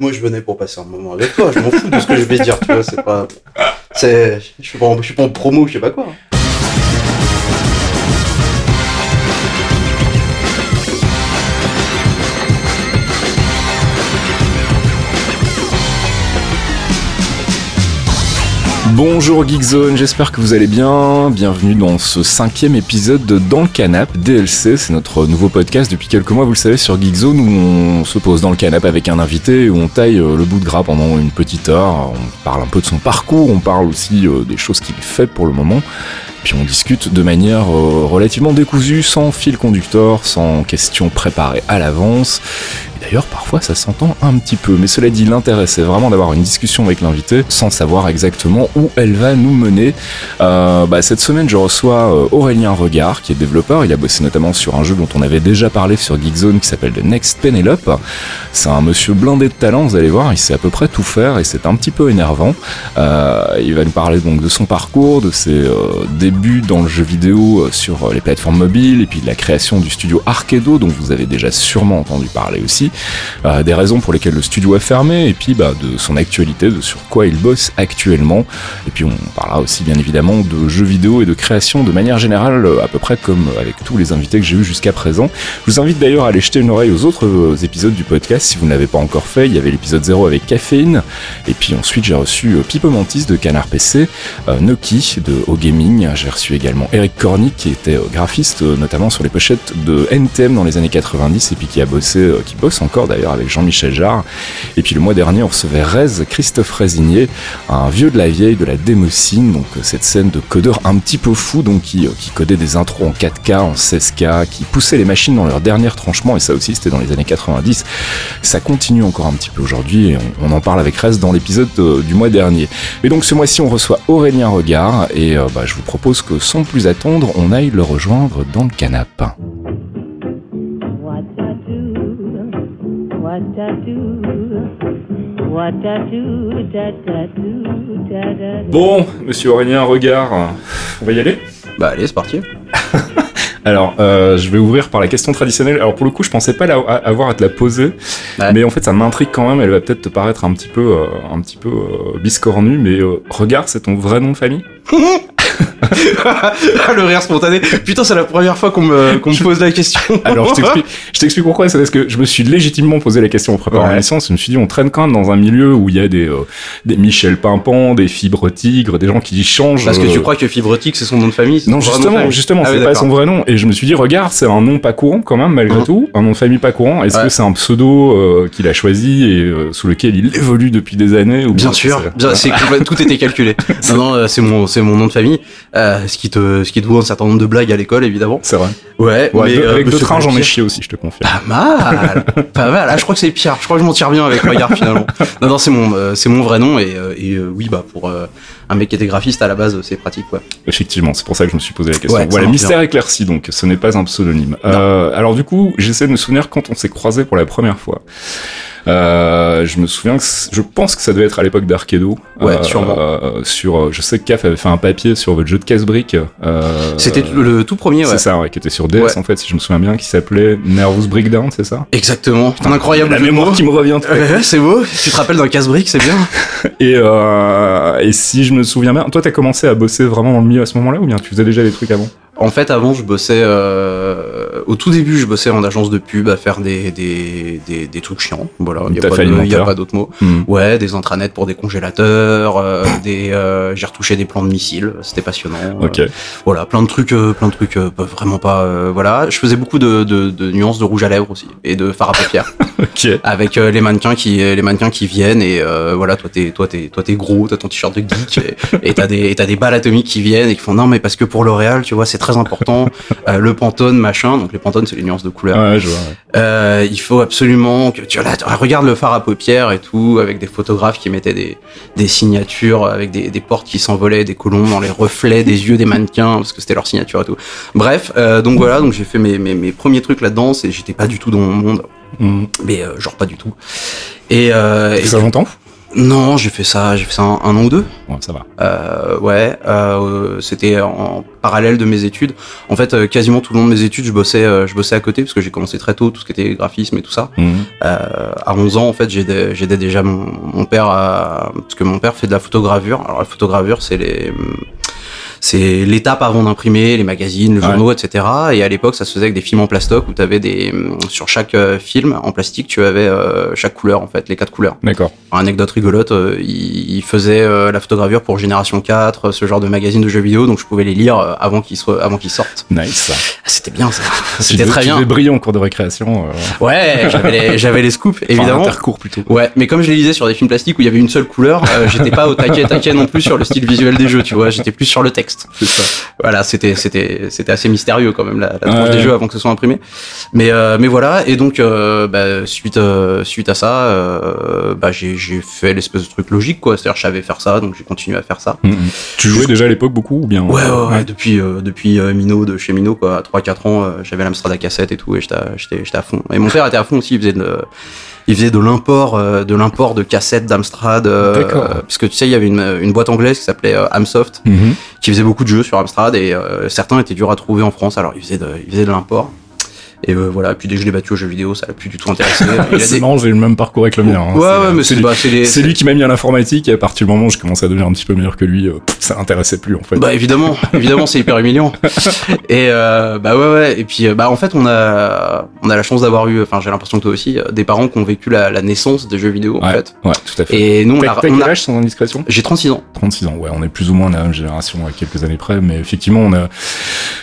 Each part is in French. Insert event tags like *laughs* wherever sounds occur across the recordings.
Moi, je venais pour passer un moment avec toi. Je m'en fous de ce que je vais dire, tu vois. C'est pas. C'est. Je suis pas, en... je suis pas en promo, je sais pas quoi. Bonjour Geekzone, j'espère que vous allez bien. Bienvenue dans ce cinquième épisode de Dans le Canap DLC. C'est notre nouveau podcast depuis quelques mois, vous le savez, sur Geekzone où on se pose dans le canap avec un invité, où on taille euh, le bout de gras pendant une petite heure. On parle un peu de son parcours, on parle aussi euh, des choses qu'il fait pour le moment. Puis on discute de manière euh, relativement décousue, sans fil conducteur, sans questions préparées à l'avance. D'ailleurs, parfois, ça s'entend un petit peu. Mais cela dit, l'intérêt, c'est vraiment d'avoir une discussion avec l'invité sans savoir exactement où elle va nous mener. Euh, bah, cette semaine, je reçois euh, Aurélien Regard, qui est développeur. Il a bossé notamment sur un jeu dont on avait déjà parlé sur Geekzone qui s'appelle The Next Penelope. C'est un monsieur blindé de talent, vous allez voir. Il sait à peu près tout faire et c'est un petit peu énervant. Euh, il va nous parler donc de son parcours, de ses euh, débuts dans le jeu vidéo sur les plateformes mobiles et puis de la création du studio Arcado, dont vous avez déjà sûrement entendu parler aussi euh, des raisons pour lesquelles le studio a fermé, et puis bah, de son actualité, de sur quoi il bosse actuellement. Et puis on parlera aussi bien évidemment de jeux vidéo et de création de manière générale, à peu près comme avec tous les invités que j'ai eu jusqu'à présent. Je vous invite d'ailleurs à aller jeter une oreille aux autres euh, épisodes du podcast si vous ne l'avez pas encore fait. Il y avait l'épisode 0 avec Caféine, et puis ensuite j'ai reçu euh, Pipo Mantis de Canard PC, Noki de O Gaming, j'ai reçu également Eric Corny qui était graphiste notamment sur les pochettes de NTM dans les années 90 et puis qui a bossé, qui bosse encore d'ailleurs avec Jean-Michel Jarre. Et puis le mois dernier on recevait Rez, Christophe Résigné, un vieux de la vieille de la démocine, donc euh, cette scène de codeur un petit peu fou, donc qui, euh, codait des intros en 4K, en 16K, qui poussait les machines dans leur dernier tranchement, et ça aussi c'était dans les années 90. Ça continue encore un petit peu aujourd'hui, et on, en parle avec Rez dans l'épisode euh, du mois dernier. Et donc ce mois-ci on reçoit Aurélien Regard, et bah, je vous propose que sans plus attendre, on aille le rejoindre dans le canap'. What I do, what I do, da da do, da da da. Bon, monsieur Aurélien Regard, on va y aller? Bah, allez, c'est parti. *laughs* Alors, euh, je vais ouvrir par la question traditionnelle. Alors, pour le coup, je pensais pas la- à- avoir à te la poser, Ouais. mais en fait, ça m'intrigue quand même. Elle va peut-être te paraître un petit peu, euh, un petit peu euh, biscornue, mais euh, regarde, c'est ton vrai nom de famille? *laughs* *laughs* le rire spontané. Putain, c'est la première fois qu'on me, qu'on me pose la question. *laughs* Alors, je *laughs* t'explique, je t'explique pourquoi. C'est parce que je me suis légitimement posé la question en préparant Ouais. l'émission. Je me suis dit, on traîne quand même dans un milieu où il y a des, euh, des Michel Pimpant, des Fibres Tigres, des gens qui changent. Parce que euh, tu crois que Fibrotique, c'est son nom de famille Non, justement, famille justement, Ah oui, c'est pas son vrai nom. Et je me suis dit, regarde, c'est un nom pas courant quand même, malgré Mhm. tout. Un nom de famille pas courant. Est-ce Ouais. que c'est un pseudo euh, qu'il a choisi et euh, sous lequel il évolue depuis des années ou Bien sûr, c'est- bien, c'est tout était calculé. Non, non, euh, c'est mon, c'est mon nom de famille. Euh, ce qui te, ce qui te vaut un certain nombre de blagues à l'école, évidemment. C'est vrai. Ouais, Ouais, mais, de- euh, avec deux Monsieur trains, j'en ai chié aussi, je te confirme. Pas mal, *laughs* pas mal. Ah, je crois que c'est pire. Je crois que je m'en tire bien avec Regard finalement. Non, non, c'est mon, euh, c'est mon vrai nom et, euh, et euh, oui, bah pour euh, un mec qui était graphiste à la base, c'est pratique quoi. Effectivement, c'est pour ça que je me suis posé la question. Ouais, voilà, mystère éclairci, donc ce n'est pas un pseudonyme. Euh, alors du coup, j'essaie de me souvenir quand on s'est croisés pour la première fois. Euh, je me souviens que je pense que ça devait être à l'époque d'Arcado. Ouais, sûrement. euh, sur, euh, je sais que CAF avait fait un papier sur votre jeu de casse-briques. Euh, C'était le, tout premier, ouais. C'est ça, ouais, qui était sur DS Ouais. en fait, si je me souviens bien, qui s'appelait Nervous Breakdown, c'est ça Exactement. Un incroyable La mémoire qui me revient Ouais, c'est beau. Tu te rappelles d'un casse-brique, c'est bien. *laughs* Et, euh, et si je me souviens bien, toi t'as commencé à bosser vraiment dans le milieu à ce moment-là ou bien tu faisais déjà des trucs avant? En fait, avant, je bossais. Euh, au tout début, je bossais en agence de pub à faire des des des, des trucs chiants. Voilà. Il y a pas d'autres mots. Hmm. Ouais, des intranets pour des congélateurs, euh, *coughs* des euh, j'ai retouché des plans de missiles, c'était passionnant. euh, Ok. voilà, plein de trucs, euh, plein de trucs, euh, vraiment pas. euh, voilà, je faisais beaucoup de, de, de nuances de rouge à lèvres aussi et de fard à paupières *laughs* Ok. avec les mannequins qui les mannequins qui viennent et euh, voilà, toi t'es toi t'es toi t'es gros, t'as ton t-shirt de geek *laughs* et- t'as des et t'as des balles atomiques qui viennent et qui font non mais parce que pour L'Oréal, tu vois, c'est très important, euh, le Pantone machin, donc les Pantone c'est les nuances de couleur. Ouais, je vois. ouais. Euh, il faut absolument que tu là, regarde le phare à paupières et tout, avec des photographes qui mettaient des, des signatures, avec des, des portes qui s'envolaient, des colons dans les reflets des yeux des mannequins, parce que c'était leur signature et tout. Bref, euh, donc voilà, donc j'ai fait mes, mes, mes premiers trucs là-dedans, et j'étais pas du tout dans mon monde, Hmm. mais euh, genre pas du tout. Et, euh, et Ça longtemps Non, j'ai fait ça, j'ai fait ça un, un an ou deux. Ouais, ça va. Euh, ouais, euh, c'était en parallèle de mes études. En fait, euh, quasiment tout le long de mes études, je bossais, euh, je bossais à côté parce que j'ai commencé très tôt tout ce qui était graphisme et tout ça. Mhm. Euh, à 11 ans, en fait, j'aidais j'aidais déjà mon, mon père à, parce que mon père fait de la photogravure. Alors la photogravure, c'est les c'est l'étape avant d'imprimer les magazines, les Ouais. journaux, etc. Et à l'époque, ça se faisait avec des films en plastoc où tu avais des sur chaque euh, film en plastique, tu avais euh, chaque couleur en fait, les quatre couleurs. D'accord. Anecdote rigolote, euh, il, il faisait euh, la photogravure pour Génération 4, euh, ce genre de magazine de jeux vidéo, donc je pouvais les lire avant qu'ils soient avant qu'ils sortent. Nice. Ah, C'était bien ça. *laughs* C'était très Tu bien. briller en cours de récréation. Ouais, j'avais les, j'avais les scoops, évidemment. intercours plutôt. Ouais, mais comme je les lisais sur des films plastiques où il y avait une seule couleur, j'étais pas au taquet taquet non plus sur le style visuel des jeux, tu vois, j'étais plus sur le texte. C'est ça. Voilà, c'était c'était c'était assez mystérieux quand même la, la tranche Ouais. des jeux avant que ce soit imprimé. Mais euh, mais voilà, et donc euh, bah, suite euh, suite à ça, bah j'ai j'ai fait l'espèce de truc logique quoi, c'est-à-dire je savais faire ça, donc j'ai continué à faire ça. Mhm. Tu jouais déjà à l'époque beaucoup ou bien Ouais, ouais, ouais, depuis, depuis Mino, de chez Mino, quoi, à 3-4 ans, euh, j'avais l'Amstrad à cassette et tout, et j'étais j'étais j'étais à fond. Et mon père était à fond aussi, il faisait de, il faisait de l'import, euh, de l'import de cassettes d'Amstrad, euh, euh, parce que tu sais, il y avait une, une boîte anglaise qui s'appelait Amsoft, Mhm. qui faisait beaucoup de jeux sur Amstrad, et certains étaient durs à trouver en France, alors il faisait de, il faisait de l'import. Et euh, voilà, puis dès que je l'ai battu aux jeux vidéo, ça l'a plus du tout intéressé. *laughs* C'est des- marrant, j'ai eu le même parcours avec le mien. hein. Ouais, ouais, mais c'est c'est bah, C'est lui qui m'a mis à l'informatique et à partir du moment où je commençais à devenir un petit peu meilleur que lui, euh, ça l'intéressait plus en fait. Bah évidemment, *laughs* évidemment c'est hyper humiliant. Et euh, bah ouais ouais. Et puis euh, bah en fait on a on a la chance d'avoir eu, enfin j'ai l'impression que toi aussi, euh, des parents qui ont vécu la, la naissance des jeux vidéo en ouais, fait. ouais, tout à fait. Et nous on a, quel âge sans indiscrétion? J'ai 36 ans. 36 ans, ouais, on est plus ou moins la même génération à quelques années près, mais effectivement, on a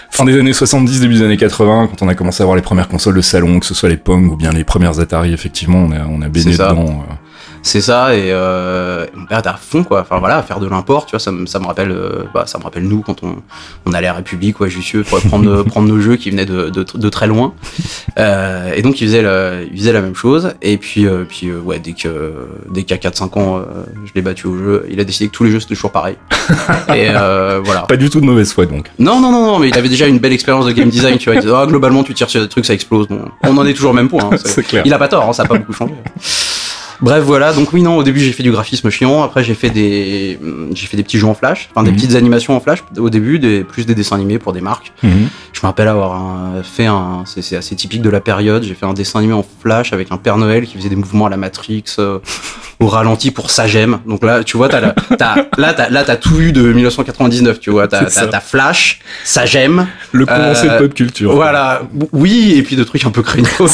fin des années 70, début des années 80, quand on a commencé à avoir les premières consoles de salon, que ce soit les Pong ou bien les premières Atari, effectivement, on a, on a baigné dedans. euh. C'est ça et euh, mon père était à fond quoi. Enfin voilà, faire de l'import, tu vois, ça, me- ça me rappelle, euh, bah, ça me rappelle nous quand on, on allait à République ou à Jussieu pour prendre *laughs* prendre nos jeux qui venaient de, de, de très loin. Euh, et donc il faisait le, il faisait la même chose. Et puis euh, puis euh, ouais, dès que dès qu'à 4-5 ans, euh, je l'ai battu au jeu, il a décidé que tous les jeux c'était toujours pareil. *laughs* et euh, voilà. Pas du tout de mauvaise foi, donc. Non, non, non, non, mais il avait déjà une belle expérience de game design, tu vois. Il disait, ah, globalement, tu tires sur des trucs, ça explose. Bon, on en est toujours au même point. hein. *laughs* C'est clair. Il a pas tort, hein, ça a pas beaucoup changé. Bref, voilà. Donc oui, non, au début, j'ai fait du graphisme chiant. Après, j'ai fait des, j'ai fait des petits jeux en flash, enfin des Mhm. petites animations en flash. Au début, des, plus des dessins animés pour des marques. Mhm. Je me rappelle avoir un- fait un, c'est assez typique de la période. J'ai fait un dessin animé en flash avec un Père Noël qui faisait des mouvements à la Matrix euh, au ralenti pour Sagem. Donc là, tu vois, t'as la- t'as- là, t'as, là, t'as tout vu de 1999. Tu vois, t'as, Flash, Sagem. Le condensé Euh, de pop culture. Voilà, oui, et puis de trucs un peu *laughs*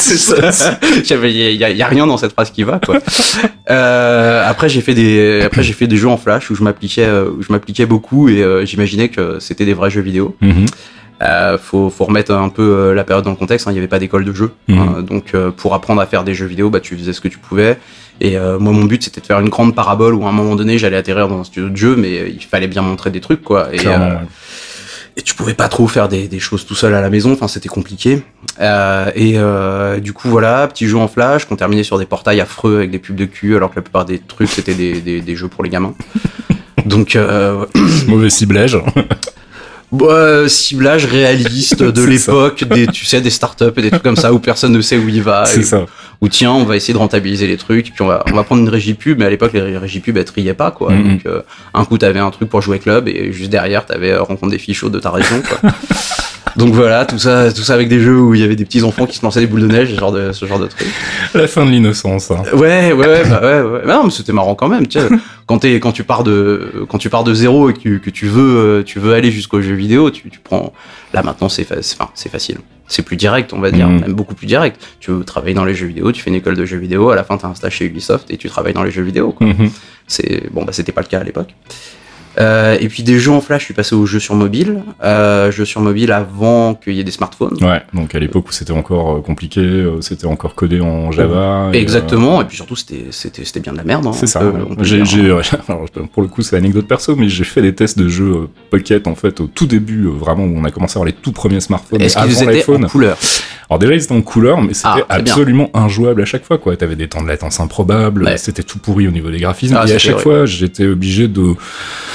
ça. *laughs* Il y, a- y a rien dans cette phrase qui va, quoi. *laughs* Euh, après, j'ai fait des, après j'ai fait des jeux en flash où je m'appliquais, euh, où je m'appliquais beaucoup et euh, j'imaginais que c'était des vrais jeux vidéo. Euh, faut, faut remettre un peu la période dans le contexte. hein. Il n'y avait pas d'école de jeu, Mhm. hein. donc euh, pour apprendre à faire des jeux vidéo, bah tu faisais ce que tu pouvais. Et euh, moi, mon but c'était de faire une grande parabole où à un moment donné j'allais atterrir dans un studio de jeu, mais il fallait bien montrer des trucs, quoi. Et. Et tu pouvais pas trop faire des, des choses tout seul à la maison, enfin c'était compliqué. Euh, et euh, du coup voilà, petit jeu en flash qu'on terminait sur des portails affreux avec des pubs de cul, alors que la plupart des trucs c'était des, des, des jeux pour les gamins. *laughs* Donc euh, *clears throat* Mauvais ciblage. *laughs* bah, ciblage réaliste de *laughs* l'époque, des tu sais des startups et des trucs comme ça où personne ne sait où il va. C'est et ça. Où tiens, on va essayer de rentabiliser les trucs, puis on va, on va prendre une régie pub, mais à l'époque les régies pub elles triaient pas quoi. Mhm. Donc euh, un coup t'avais un truc pour jouer club et juste derrière t'avais euh, rencontre des chaudes de ta région quoi. *laughs* Donc voilà, tout ça, tout ça avec des jeux où il y avait des petits enfants qui se lançaient des boules de neige, ce genre de, ce genre de trucs. La fin de l'innocence. hein. Ouais, ouais, ouais, bah ouais, ouais. Bah non, mais c'était marrant quand même. Tu sais, *laughs* quand t'es, quand tu pars de, quand tu pars de zéro et que, tu- que tu veux, euh, tu veux aller jusqu'au jeu vidéo, tu, tu prends. Là maintenant, c'est, fa- c'est- enfin, c'est facile. C'est plus direct, on va dire, Mhm. même beaucoup plus direct. Tu veux travailler dans les jeux vidéo, tu fais une école de jeux vidéo, à la fin t'as un stage chez Ubisoft et tu travailles dans les jeux vidéo. Quoi. Mhm. C'est bon, bah c'était pas le cas à l'époque. Euh, et puis des jeux en flash, je suis passé aux jeux sur mobile. Euh, jeux sur mobile avant qu'il y ait des smartphones. Ouais, donc à l'époque où c'était encore euh, compliqué, euh, c'était encore codé en Java. et, euh, Exactement. Et puis surtout, c'était, c'était, c'était bien de la merde. hein. C'est ça. Peut j'ai, ouais, *laughs* alors, pour le coup, c'est l'anecdote perso, mais j'ai fait des tests de jeux Pocket en fait au tout début, vraiment où on a commencé à avoir les tout premiers smartphones Est-ce qu'ils étaient en couleur? Alors déjà, ils étaient en couleur, mais c'était Ah, bien. absolument injouable à chaque fois. quoi. T'avais des temps de latence improbables, Ouais. c'était tout pourri au niveau des graphismes, Ah, et à c'était chaque horrible. fois, j'étais obligé de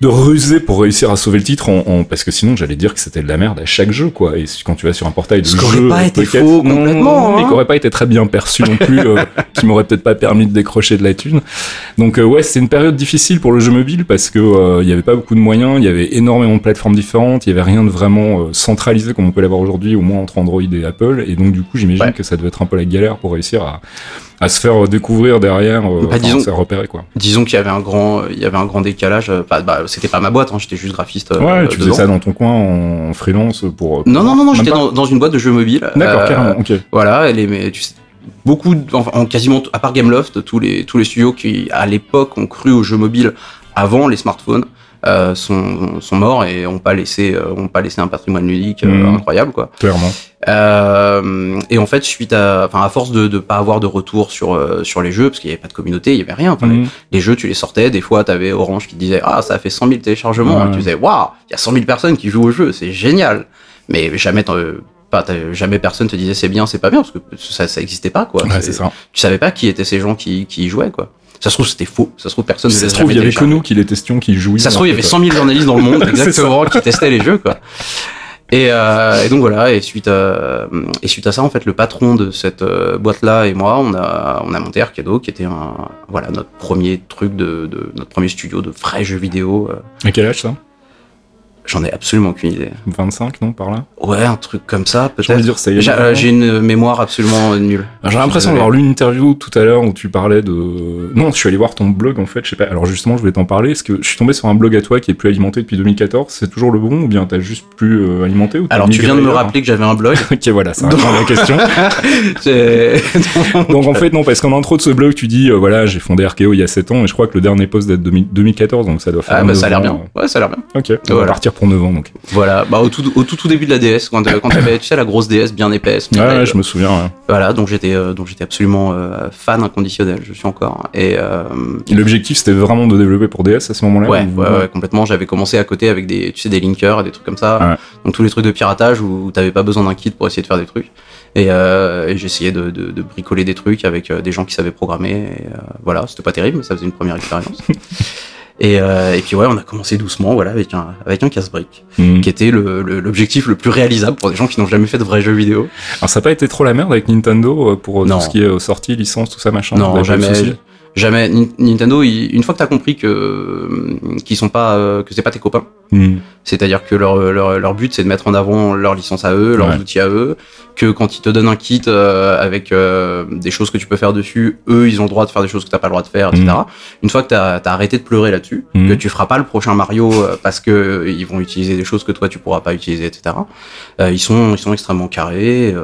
de ruser pour réussir à sauver le titre en, en- parce que sinon j'allais dire que c'était de la merde à chaque jeu quoi et si- quand tu vas sur un portail de Ce jeu pas été Pocket, faux complètement, hein. qui aurait pas été très bien perçu non plus euh, *laughs* qui m'aurait peut-être pas permis de décrocher de la thune donc euh, ouais c'est une période difficile pour le jeu mobile parce que euh, il y avait pas beaucoup de moyens il y avait énormément de plateformes différentes il y avait rien de vraiment euh, centralisé comme on peut l'avoir aujourd'hui au moins entre Android et Apple et donc du coup j'imagine Ouais. que ça devait être un peu la galère pour réussir à à se faire euh, découvrir derrière, Bah, disons- se faire repérer quoi. Disons qu'il y avait un grand, il y avait un grand décalage. Bah, bah, c'était pas ma boîte, hein, j'étais juste graphiste. euh, Ouais, tu faisais ça dans ton coin en freelance pour. Non, non, non, non, j'étais dans, dans une boîte de jeux mobiles. D'accord, Euh, carrément, ok. Voilà, elle est, mais tu sais, beaucoup, de- enfin, en quasiment, à part Gameloft, tous les, tous les studios qui, à l'époque, ont cru aux jeux mobiles avant les smartphones, euh, sont, sont morts et ont pas laissé, euh, ont pas laissé un patrimoine ludique euh, Mhm. incroyable, quoi. Clairement. Euh, et en fait, suite à, enfin, à force de, de pas avoir de retour sur, euh, sur les jeux, parce qu'il y avait pas de communauté, il y avait rien. Enfin, les- Mhm. les jeux, tu les sortais. Des fois, t'avais Orange qui disait Ah, ça a fait 100 000 téléchargements. Et tu disais Waouh, il y a 100 000 personnes qui jouent au jeu, c'est génial. Mais jamais, pas, jamais personne te disait c'est bien, c'est pas bien, parce que ça, ça existait pas, quoi. Ouais, c'est ça. Tu savais pas qui étaient ces gens qui, qui y jouaient, quoi. Ça se trouve, c'était faux. Ça se trouve, personne ne Ça se trouve, il y avait que nous qui les testions, qui jouions. Ça se trouve, il y avait en 100 000 journalistes dans le monde, *laughs* exactement, qui testaient les jeux, quoi. Et, euh, et donc voilà, et suite, à, et suite à ça, en fait, le patron de cette euh, boîte-là et moi, on a, on a monté Arcado, qui était un, voilà, notre premier truc de, de notre premier studio de vrais jeux vidéo. euh. À quel âge ça? J'en ai absolument aucune idée. 25, non, par là? Ouais, un truc comme ça, peut-être. J'ai euh, j'ai une mémoire absolument nulle. J'ai l'impression d'avoir lu une interview tout à l'heure où tu parlais de. Non, je suis allé voir ton blog en fait, je sais pas. Alors justement, je voulais t'en parler. Est-ce que je suis tombé sur un blog à toi qui est plus alimenté depuis 2014 C'est toujours le bon ou bien t'as juste plus euh, alimenté ou Alors, tu viens de me rappeler que j'avais un blog. *laughs* Ok, voilà, ça répond à la question. *laughs* C'est- Donc en fait, non, parce qu'en intro de ce blog, tu dis, euh, voilà, j'ai fondé Arkeo il y a 7 ans et je crois que le dernier post date de 2014, donc ça doit faire. ah, bah, 9 ça a l'air bien. Ouais, ça a l'air bien. Ok, on va partir pour 9 ans donc. Voilà, bah au tout, au tout, tout début de la DS, quand, quand t'avais, tu sais, la grosse DS bien épaisse. Ouais, mais, ouais, euh, je me souviens. ouais. Voilà, donc j'étais, euh, donc j'étais absolument euh, fan inconditionnel, je suis encore. Et euh, Et L'objectif, c'était vraiment de développer pour DS à ce moment-là ouais, ou- ouais, complètement. J'avais commencé à côté avec des, tu sais, des linkers, des trucs comme ça. Donc tous les trucs de piratage où, t'avais pas besoin d'un kit pour essayer de faire des trucs. Et, euh, et j'essayais de, de, de bricoler des trucs avec euh, des gens qui savaient programmer. Et euh, voilà, c'était pas terrible, mais ça faisait une première expérience. *laughs* et, euh, et puis ouais, on a commencé doucement, voilà, avec un, avec un casse-brique, Hmm. qui était le- le- l'objectif le, plus réalisable pour des gens qui n'ont jamais fait de vrais jeux vidéo. Alors ça n'a pas été trop la merde avec Nintendo euh, pour euh, Non. tout ce qui est euh, sortie, licence, tout ça machin Non, jamais. Jamais. Nin- Nintendo, une fois que t'as compris que qu'ils sont pas, euh, que c'est pas tes copains, Hmm. c'est-à-dire que leur, leur, leur but c'est de mettre en avant leur licence à eux, leurs Ouais. outils à eux, que quand ils te donnent un kit euh, avec euh, des choses que tu peux faire dessus, eux ils ont le droit de faire des choses que t'as pas le droit de faire, etc. Mhm. Une fois que t'as as arrêté de pleurer là-dessus, Mhm. que tu feras pas le prochain Mario parce que ils vont utiliser des choses que toi tu pourras pas utiliser, etc. euh, ils sont ils sont extrêmement carrés.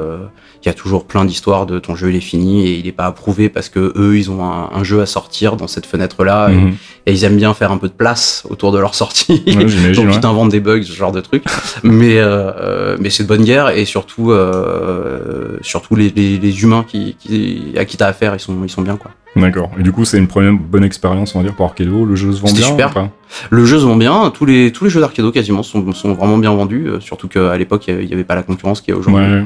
Il y a toujours plein d'histoires de ton jeu il est fini et il est pas approuvé parce que eux ils ont un, un jeu à sortir dans cette fenêtre là Mhm. et ils aiment bien faire un peu de place autour de leur sortie. Ouais, *laughs* Donc ouais. tu t'inventes des bugs, ce genre de trucs. mais euh, euh, mais c'est de bonne guerre et surtout euh, surtout les, les, les humains qui, qui à qui t'as affaire ils sont ils sont bien quoi. D'accord. Et du coup, c'est une première bonne expérience, on va dire, pour Arcado. Le jeu se vend bien super. ou pas? Le jeu se vend bien, tous les tous les jeux d'Arcado quasiment sont, sont vraiment bien vendus, surtout qu'à l'époque il y avait pas la concurrence qu'il y a aujourd'hui. Ouais.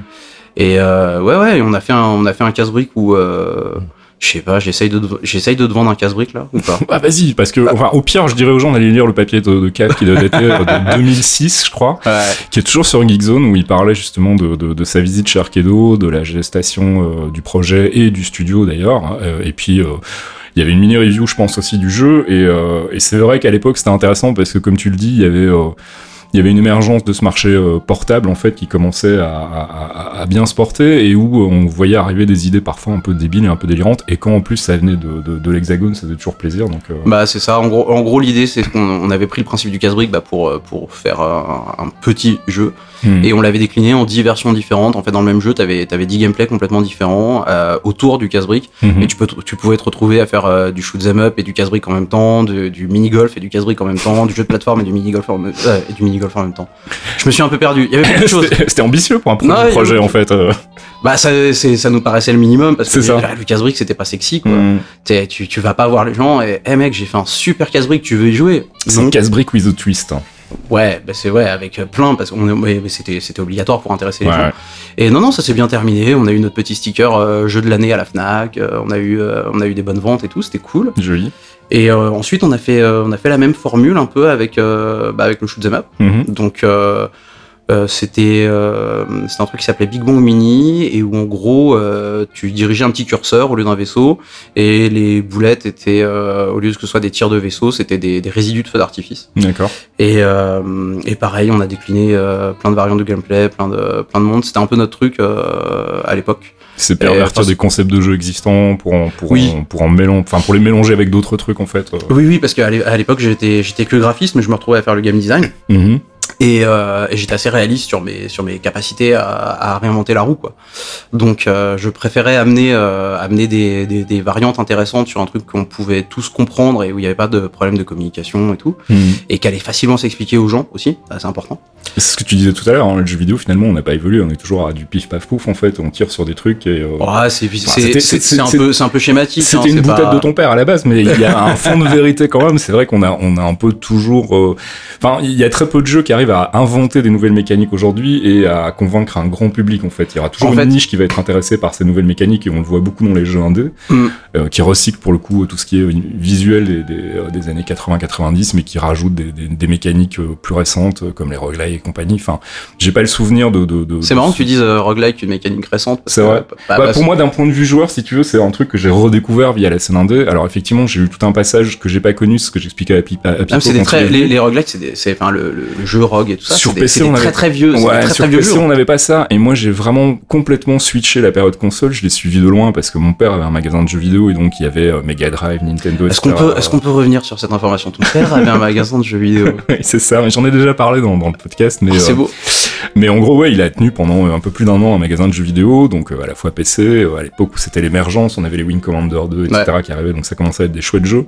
Et euh, ouais ouais, on a fait un on a fait un casse-brique où euh, je sais pas, j'essaye de te- j'essaye de te vendre un casse-brique là ou pas. *laughs* Ah vas-y, parce que enfin, au pire, je dirais aux gens d'aller lire le papier de, de Cap qui doit dater euh, de *laughs* 2006, je crois, Ouais. qui est toujours sur Geekzone où il parlait justement de, de, de sa visite chez Arcado, de la gestation euh, du projet et du studio d'ailleurs, hein, euh, et puis. euh, il y avait une mini review, je pense aussi du jeu, et, euh, et c'est vrai qu'à l'époque c'était intéressant parce que comme tu le dis, il y avait euh, il y avait une émergence de ce marché euh, portable en fait qui commençait à, bien se porter et où on voyait arriver des idées parfois un peu débiles et un peu délirantes. Et quand en plus ça venait de, l'hexagone ça faisait toujours plaisir donc euh, Bah c'est ça. En gros, l'idée c'est qu'on on avait pris le principe du casse-brique bah, pour euh, pour faire un petit jeu hmm. et on l'avait décliné en 10 versions différentes. En fait, dans le même jeu, t'avais avais 10 gameplays complètement différents euh, autour du casse-brique Mhm. et tu peux tu pouvais te retrouver à faire euh, du shoot 'em up et du casse-brique en même temps, du mini golf et du casse-brique en même temps, du jeu de plateforme et du mini golf en même euh, et du mini golf en même temps. Je me suis un peu perdu. Il y avait beaucoup de choses. C'était ambitieux pour un premier projet en fait. euh. Bah ça ça nous paraissait le minimum parce que ça. le casse-brique c'était pas sexy quoi. T'es- Tu tu vas pas voir les gens et hey mec j'ai fait un super casse-brique tu veux y jouwer C'est un casse-brique with a twist. hein. Ouais, bah c'est ouais, avec plein, parce que c'était c'était obligatoire pour intéresser les Ouais, gens. Et non, non, ça s'est bien terminé. On a eu notre petit sticker euh, jeu de l'année à la Fnac. euh, on a eu euh, on a eu des bonnes ventes et tout, c'était cool. Joli. Et euh, ensuite, on a fait euh, on a fait la même formule un peu avec euh, bah, avec le shoot 'em up. Mhm. Donc euh, c'était euh, un truc qui s'appelait Big Bang Mini et où en gros euh, tu dirigeais un petit curseur au lieu d'un vaisseau et les boulettes étaient euh, au lieu que ce soit des tirs de vaisseau c'était des, des résidus de feu d'artifice D'accord. et, euh, et pareil on a décliné plein de variantes de gameplay plein de plein de monde c'était un peu notre truc euh, à l'époque C'est pervertir des concepts de jeux existants pour en, pour Oui. en, pour en mélanger, enfin pour les mélanger avec d'autres trucs en fait. oui oui parce qu'à l'époque j'étais j'étais que graphiste mais je me retrouvais à faire le game design Mhm. Et, euh, et j'étais assez réaliste sur mes sur mes capacités à, à réinventer la roue quoi. Donc euh, je préférais amener euh, amener des, des, des variantes intéressantes sur un truc qu'on pouvait tous comprendre et où il n'y avait pas de problème de communication et tout Mhm. et qui allait facilement s'expliquer aux gens aussi, c'est important. C'est ce que tu disais tout à l'heure, hein, le jeu vidéo finalement on n'a pas évolué, on est toujours à du pif paf pouf en fait, on tire sur des trucs et. euh, c'est un peu c'est un peu schématique. hein, C'était une boutade pas- de ton père à la base, mais il y a un fond de vérité quand même. C'est vrai qu'on a, on a un peu toujours. euh, Enfin, il y a très peu de jeux qui arrivent à inventer des nouvelles mécaniques aujourd'hui et à convaincre un grand public en fait. Il y aura toujours En une fait- niche qui va être intéressée par ces nouvelles mécaniques et on le voit beaucoup dans les jeux indés, Mm. euh, qui recyclent pour le coup tout ce qui est visuel des, des, euh, des années 80-90, mais qui rajoutent des, mécaniques euh, plus récentes comme les et compagnie. Enfin, j'ai pas le souvenir de. de, de C'est marrant que tu dises euh, roguelike une mécanique récente. parce C'est que- vrai. bah, Bah, pour moi, d'un point de vue joueur, si tu veux, c'est un truc que j'ai redécouvert via la scène indé. Alors effectivement, j'ai eu tout un passage que j'ai pas connu, ce que j'expliquais à, Pi- à, à Pipo c'est des très, les, les roguelikes, c'est enfin le, jeu rogue et tout ça. Sur des- PC, on très avait- très vieux, c'est des Ouais, très sur très vieux PC, on n'avait pas ça. Et moi, j'ai vraiment complètement switché la période console. Je l'ai suivi de loin parce que mon père avait un magasin de jeux vidéo et donc il y avait euh, Mega Drive, Nintendo, Est-ce qu'on peut, est-ce qu'on peut revenir sur cette information? Ton père avait un magasin de jeux vidéo. *laughs* Oui, c'est ça. Mais j'en ai déjà parlé dans, dans le podcast. Mais Oh, c'est euh, beau. Mais en gros, ouais, il a tenu pendant euh, un peu plus d'un an un magasin de jeux vidéo, donc euh, à la fois PC, à l'époque où c'était l'émergence, on avait les Wing Commander 2, etc. qui arrivaient, donc ça commençait à être des chouettes jeux.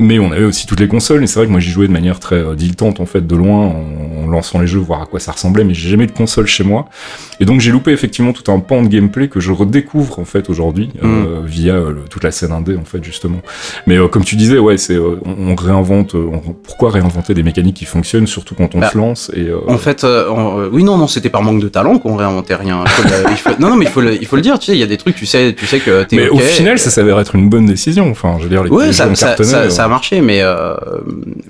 Mais on avait aussi toutes les consoles, et c'est vrai que moi j'y jouais de manière très euh, dilettante en fait, de loin, en, en lançant les jeux, voir à quoi ça ressemblait, mais j'ai jamais eu de console chez moi. Et donc j'ai loupé effectivement tout un pan de gameplay que je redécouvre en fait aujourd'hui, euh, via euh, le- toute la scène indé en fait justement. Mais comme tu disais, ouais, c'est on, on réinvente, on- pourquoi réinventer des mécaniques qui fonctionnent, surtout quand on Bah, se lance et En fait, euh, en- euh, oui, non, non, c'était par manque de talent qu'on réinventait rien. Il faut le- il faut- non, non, mais il faut, le, il faut le dire. Tu sais, il y a des trucs, tu sais, tu sais que t'es. Mais au final, ça s'avère être une bonne décision. Enfin, je veux dire, les, Ouais, les ça, ça, euh, ça a marché, mais euh,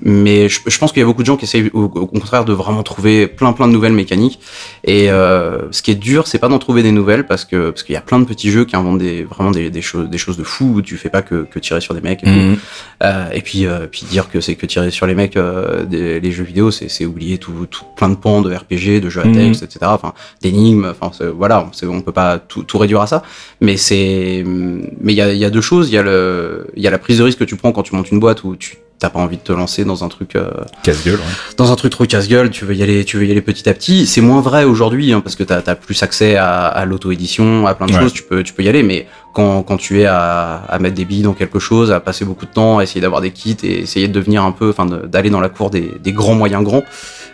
mais je, je pense qu'il y a beaucoup de gens qui essayent au, au contraire de vraiment trouver plein plein de nouvelles mécaniques. Et euh, ce qui est dur, c'est pas d'en trouver des nouvelles parce que parce qu'il y a plein de petits jeux qui inventent des vraiment des, des choses des choses de fou où tu fais pas que, que tirer sur des mecs. Et, tout. Mhm. Euh, et puis euh, puis dire que c'est que tirer sur les mecs euh, des, les jeux vidéo, c'est c'est oublier tout, tout plein de pans de RPG, de jeux à Mhm. texte, etc. Enfin d'énigmes. Enfin voilà, on peut pas tout, tout réduire à ça. Mais c'est mais il y a, il y a deux choses. Il y a le il y a la prise de risque que tu prends quand tu montes une boîte où tu t'as pas envie de te lancer dans un truc euh, Casse-gueule, ouais. dans un truc trop casse-gueule, tu veux y aller, tu veux y aller petit à petit. C'est moins vrai aujourd'hui hein, parce que t'as as plus accès à, à l'auto-édition, à plein de Ouais. choses. Tu peux, tu peux y aller, mais quand, quand tu es à, à mettre des billes dans quelque chose, à passer beaucoup de temps, à essayer d'avoir des kits et essayer de devenir un peu, enfin, d'aller dans la cour des, des grands moyens grands,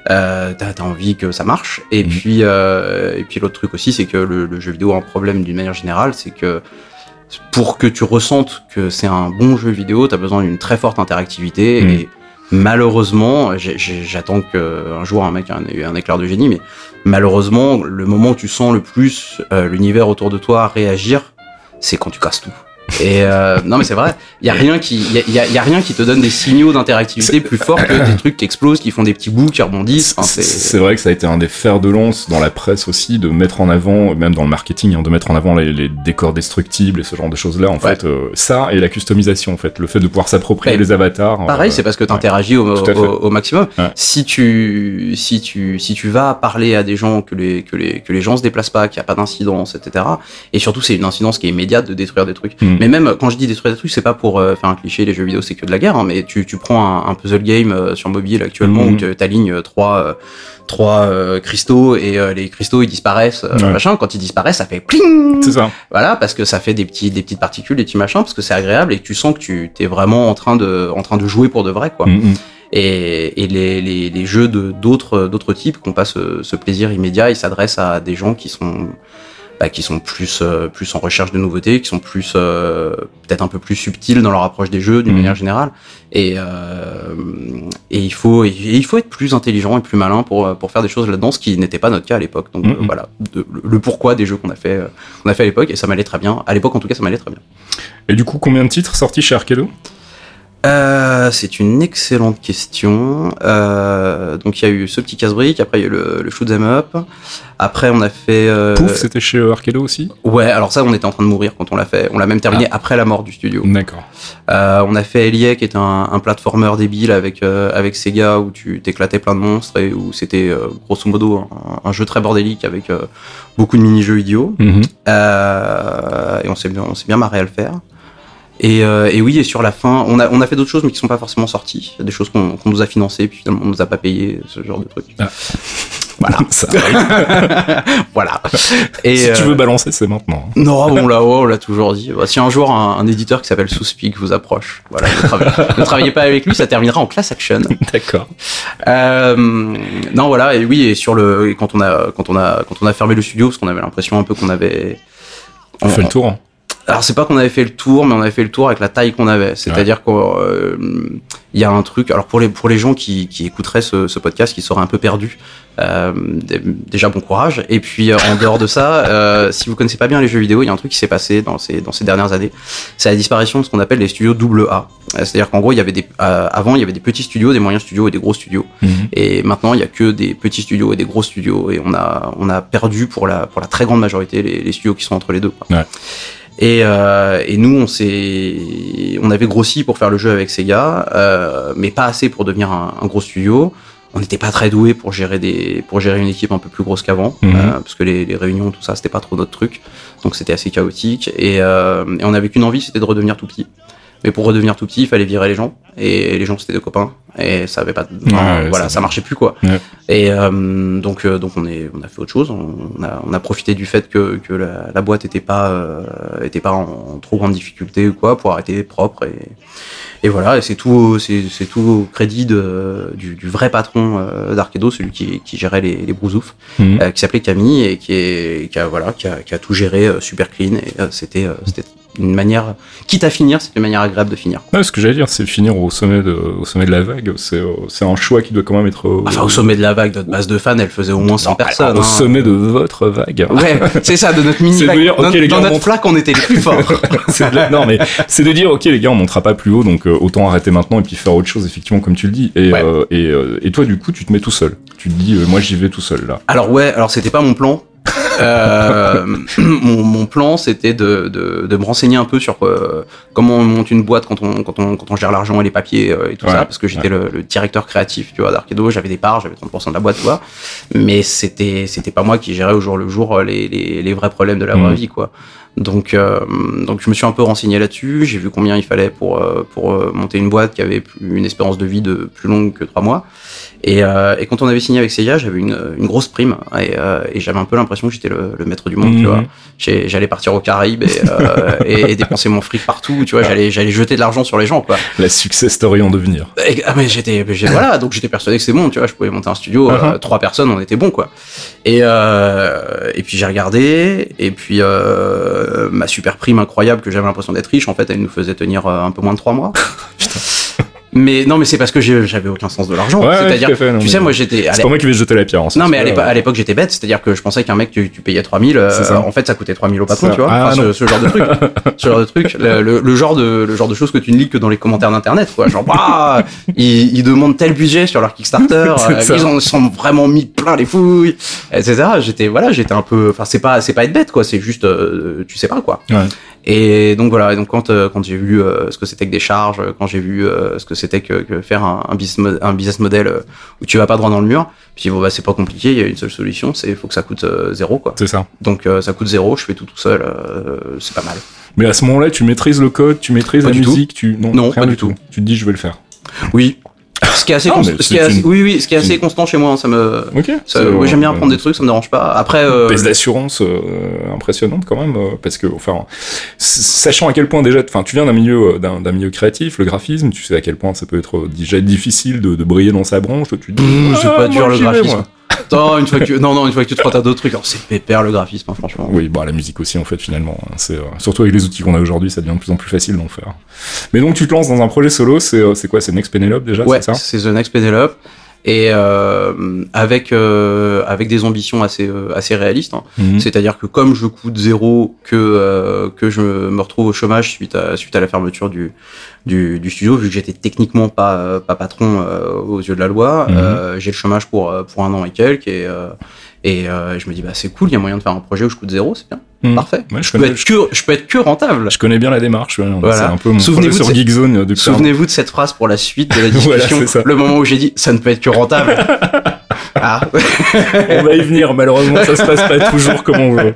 euh, t'as as envie que ça marche. Et Mhm. puis, euh, et puis l'autre truc aussi, c'est que le, le jeu vidéo a un problème d'une manière générale, c'est que pour que tu ressentes que c'est un bon jeu vidéo, t'as besoin d'une très forte interactivité Mhm. et malheureusement, j'attends qu'un jour un mec ait un, un éclair de génie, mais malheureusement, le moment où tu sens le plus euh, l'univers autour de toi réagir, c'est quand tu casses tout. Et euh, non mais c'est vrai, il y a rien qui, il y a, y a- y a rien qui te donne des signaux d'interactivité plus forts que *coughs* des trucs qui explosent, qui font des petits bouts, qui rebondissent. Enfin, C'est- vrai que ça a été un des fers de lance dans la presse aussi, de mettre en avant, même dans le marketing, hein, de mettre en avant les, les décors destructibles et ce genre de choses-là. En fait, euh, ça et la customisation, en fait, le fait de pouvoir s'approprier les avatars. Pareil, euh, c'est parce que tu interagis au, maximum. Ouais. Si tu si tu si tu vas parler à des gens que les que les que les gens se déplacent pas, qu'il n'y a pas d'incidence, etc. Et surtout, c'est une incidence qui est immédiate de détruire des trucs. Mm. Mais même quand je dis détruire des trucs, c'est pas pour euh, faire un cliché. Les jeux vidéo, c'est que de la guerre. hein, mais tu tu prends un, un puzzle game euh, sur mobile actuellement Mhm. où tu alignes euh, trois euh, trois cristaux et les cristaux ils disparaissent Ouais. machin quand ils disparaissent ça fait pling C'est ça. voilà, parce que ça fait des petits, des petites particules, des petits machins, parce que c'est agréable et que tu sens que tu es vraiment en train de, en train de jouer pour de vrai, quoi. Mm, mm. Et, et les, les, les jeux de d'autres, d'autres types qui n'ont pas ce, ce plaisir immédiat, ils s'adressent à des gens qui sont, bah, qui sont plus, euh, plus en recherche de nouveautés, qui sont plus, euh, peut-être un peu plus subtils dans leur approche des jeux d'une Mhm. manière générale. Et, euh, Et il faut, et il faut être plus intelligent et plus malin pour, pour faire des choses là-dedans, ce qui n'était pas notre cas à l'époque. Donc Mhm. voilà, de- le, pourquoi des jeux qu'on a fait, qu'on a fait à l'époque, et ça m'allait très bien. À l'époque, en tout cas, ça m'allait très bien. Et du coup, combien de titres sortis chez Arcado? Euh, c'est une excellente question. Euh, donc il y a eu ce petit casse-brique, après il y a eu le, le shoot 'em up. Après on a fait. euh, Pouf, c'était chez euh, Arcado aussi? Ouais, alors ça on était en train de mourir quand on l'a fait. On l'a même terminé après la mort du studio. D'accord. Euh, on a fait Elie, qui est un, un platformer débile avec euh, avec Sega où tu t'éclatais plein de monstres et où c'était euh, grosso modo un, un jeu très bordélique avec euh, beaucoup de mini-jeux idiots. Mhm. Euh, et on s'est bien, on s'est bien marré à le faire. Et, euh, et oui, et sur la fin, on a, on a fait d'autres choses, mais qui sont pas forcément sorties. Des choses qu'on qu'on nous a financées, puis finalement on nous a pas payé, ce genre de trucs. Ah. *laughs* Voilà. *laughs* Ça *laughs* voilà. Et, si tu euh, veux balancer, c'est maintenant. non, bon là, oh, on l'a toujours dit. Bah, si un jour un, un éditeur qui s'appelle Souspeak vous approche, voilà, ne, travaillez, ne travaillez pas avec lui, ça terminera en class action. D'accord. Euh, non, voilà, et oui, et sur le, et quand on a, quand on a, quand on a fermé le studio, parce qu'on avait l'impression un peu qu'on avait, On fait le tour. Alors c'est pas qu'on avait fait le tour, mais on avait fait le tour avec la taille qu'on avait. C'est-à-dire qu'il y a un truc. Alors pour les pour les gens qui, qui écouteraient ce, ce podcast, qui seraient un peu perdus, euh, dé- déjà bon courage. Et puis euh, en dehors de ça, euh, si vous connaissez pas bien les jeux vidéo, il y a un truc qui s'est passé dans ces dans ces dernières années. C'est la disparition de ce qu'on appelle les studios double A. Euh, C'est-à-dire qu'en gros, il y avait des euh, avant il y avait des petits studios, des moyens studios et des gros studios. Mhm. Et maintenant, il y a que des petits studios et des gros studios. Et on a, on a perdu pour la, pour la très grande majorité les, les studios qui sont entre les deux. quoi. Ouais. Et, euh, et nous, on s'est, on avait grossi pour faire le jeu avec Sega, euh, mais pas assez pour devenir un, un gros studio. On n'était pas très doué pour gérer des, pour gérer une équipe un peu plus grosse qu'avant, Mhm. euh, parce que les, les réunions, tout ça, c'était pas trop notre truc. Donc c'était assez chaotique. Et, euh, et on avait qu'une envie, c'était de redevenir tout petit. Mais pour redevenir tout petit, il fallait virer les gens. Et les gens, c'était des copains. Et ça avait pas, ouais, voilà, ça- marchait plus quoi. Ouais. Et euh, donc, euh, donc on est, on a fait autre chose. On a, on a profité du fait que, que la, la boîte était pas, euh, était pas en, trop grande difficulté ou quoi, pour arrêter propre et, et voilà. Et c'est tout, c'est, tout au crédit de, du, du vrai patron euh, d'Arkedo, celui qui, qui gérait les, les brousoufs, Mhm. euh, qui s'appelait Camille et qui est, qui a, voilà, qui a, qui a tout géré euh, super clean. Et c'était, c'était une manière, quitte à finir, c'était une manière agréable de finir. Ouais, ce que j'allais dire, c'est finir au sommet de, au sommet de la vague. C'est, euh, c'est un choix qui doit quand même être. euh, Enfin, au sommet de la vague, notre base de fans, elle faisait au moins 100 non, personnes. alors, Au hein. sommet de votre vague. Ouais, c'est ça, de notre mini C'est de vague. dire, ok, dans, les gars, dans notre monte. flaque, on était les plus forts. *laughs* C'est de Non, mais c'est de dire, ok, les gars, on montera pas plus haut, donc euh, autant arrêter maintenant et puis faire autre chose, effectivement, comme tu le dis. Et, Ouais. euh, et, euh, et toi, du coup, tu te mets tout seul. Tu te dis, euh, moi, j'y vais tout seul, là. Alors ouais, alors c'était pas mon plan. Euh, mon, mon plan, c'était de, de, de me renseigner un peu sur euh, comment on monte une boîte quand on, quand on, quand on gère l'argent et les papiers euh, et tout Ouais, ça, parce que j'étais le, le directeur créatif, tu vois, d'Arkedo, j'avais des parts, j'avais 30% de la boîte, tu vois, mais c'était, c'était pas moi qui gérais au jour le jour les, les, les vrais problèmes de la vraie Mhm. vie, quoi. Donc, euh, donc je me suis un peu renseigné là-dessus, j'ai vu combien il fallait pour, euh, pour euh, monter une boîte qui avait plus- une espérance de vie de plus longue que trois mois. Et, euh, et quand on avait signé avec Seiya, j'avais une, une grosse prime et, euh, et j'avais un peu l'impression que j'étais le, le maître du monde, tu Mhm. vois. J'allais partir aux Caraïbes et, euh, et, dépenser mon fric partout, tu vois. J'allais j'allais jeter de l'argent sur les gens, quoi. La success story en devenir. Ah, mais j'étais voilà, donc j'étais persuadé que c'est bon, tu vois. Je pouvais monter un studio, euh, Uh-huh. trois personnes, on était bon, quoi. Et euh, et puis j'ai regardé et puis euh, ma super prime incroyable que j'avais l'impression d'être riche, en fait, elle nous faisait tenir euh, un peu moins de trois mois. *laughs* Mais non, mais c'est parce que j'avais aucun sens de l'argent. Ouais, C'est-à-dire, tu mais- sais, moi j'étais. C'est pas moi qui vais jeter la pierre. en non, mais à l'époque, à l'époque, j'étais bête, c'est-à-dire que je pensais qu'un mec, tu, tu payais 3000, euh, en fait, ça coûtait 3000 au patron, tu vois. Ah, Enfin, non. ce, ce genre de truc. *laughs* ce genre de truc. Le, le- le genre de, le genre de choses que tu ne lis que dans les commentaires d'internet, quoi. Genre, bah, ils, ils demandent tel budget sur leur Kickstarter, *laughs* euh, ils en sont vraiment mis plein les fouilles, etc. J'étais, voilà, j'étais un peu, enfin, c'est pas, c'est pas être bête, quoi, c'est juste, euh, tu sais pas, quoi. Ouais. Et donc voilà, et donc quand, euh, quand j'ai vu euh, ce que c'était que des charges, euh, quand j'ai vu euh, ce que c'était que, que faire un, un, business, un business model où tu vas pas droit dans le mur, puis bon bah c'est pas compliqué, il y a une seule solution, c'est il faut que ça coûte zéro quoi. C'est ça. Donc euh, ça coûte zéro, je fais tout tout seul, euh, c'est pas mal. Mais à ce moment-là, tu maîtrises le code, tu maîtrises Pas la tout. musique, tu non, Non, rien pas du tout. Tu te dis, je vais le faire. Oui. Ce qui est assez, Non, const- mais ce qui est c'est assez- une- oui oui, ce qui est assez constant chez moi, hein, ça me, oui, j'aime bien euh, apprendre des trucs, ça me dérange pas. Après, euh, baisse d'assurance euh, impressionnante quand même euh, parce que enfin sachant à quel point déjà enfin tu viens d'un milieu euh, d'un milieu créatif le graphisme tu sais à quel point ça peut être euh, déjà difficile de, de briller dans sa branche toi, tu dis Mmh, Ah, c'est pas moi, dur, le graphisme. Une fois que, non, non, une fois que tu te frottes à d'autres trucs, alors c'est pépère le graphisme, hein, franchement. Oui, bah la musique aussi en fait finalement. hein. C'est euh, surtout avec les outils qu'on a aujourd'hui, ça devient de plus en plus facile d'en faire. Mais donc tu te lances dans un projet solo, c'est euh, c'est quoi? C'est Next Penelope déjà, Ouais, c'est ça? c'est The Next Penelope. Et euh, avec euh, avec des ambitions assez euh, assez réalistes. hein. Mhm. C'est-à-dire que comme je coûte zéro, que euh, que je me retrouve au chômage suite à suite à la fermeture du du, du studio, vu que j'étais techniquement pas pas patron euh, aux yeux de la loi, Mhm. euh, j'ai le chômage pour pour un an et quelques et euh, et euh, je me dis bah c'est cool, il y a moyen de faire un projet où je coûte zéro, c'est bien, Mhm. parfait. Ouais, je je peux être que je peux être que rentable. Je connais bien la démarche. ouais, Voilà. C'est un peu mon Souvenez-vous sur de cette- Geekzone euh, depuis Souvenez-vous de cette phrase pour la suite de la *laughs* discussion. le moment où j'ai dit ça ne peut être que rentable. *laughs* ah. on va y venir, malheureusement ça se passe pas toujours comme on veut.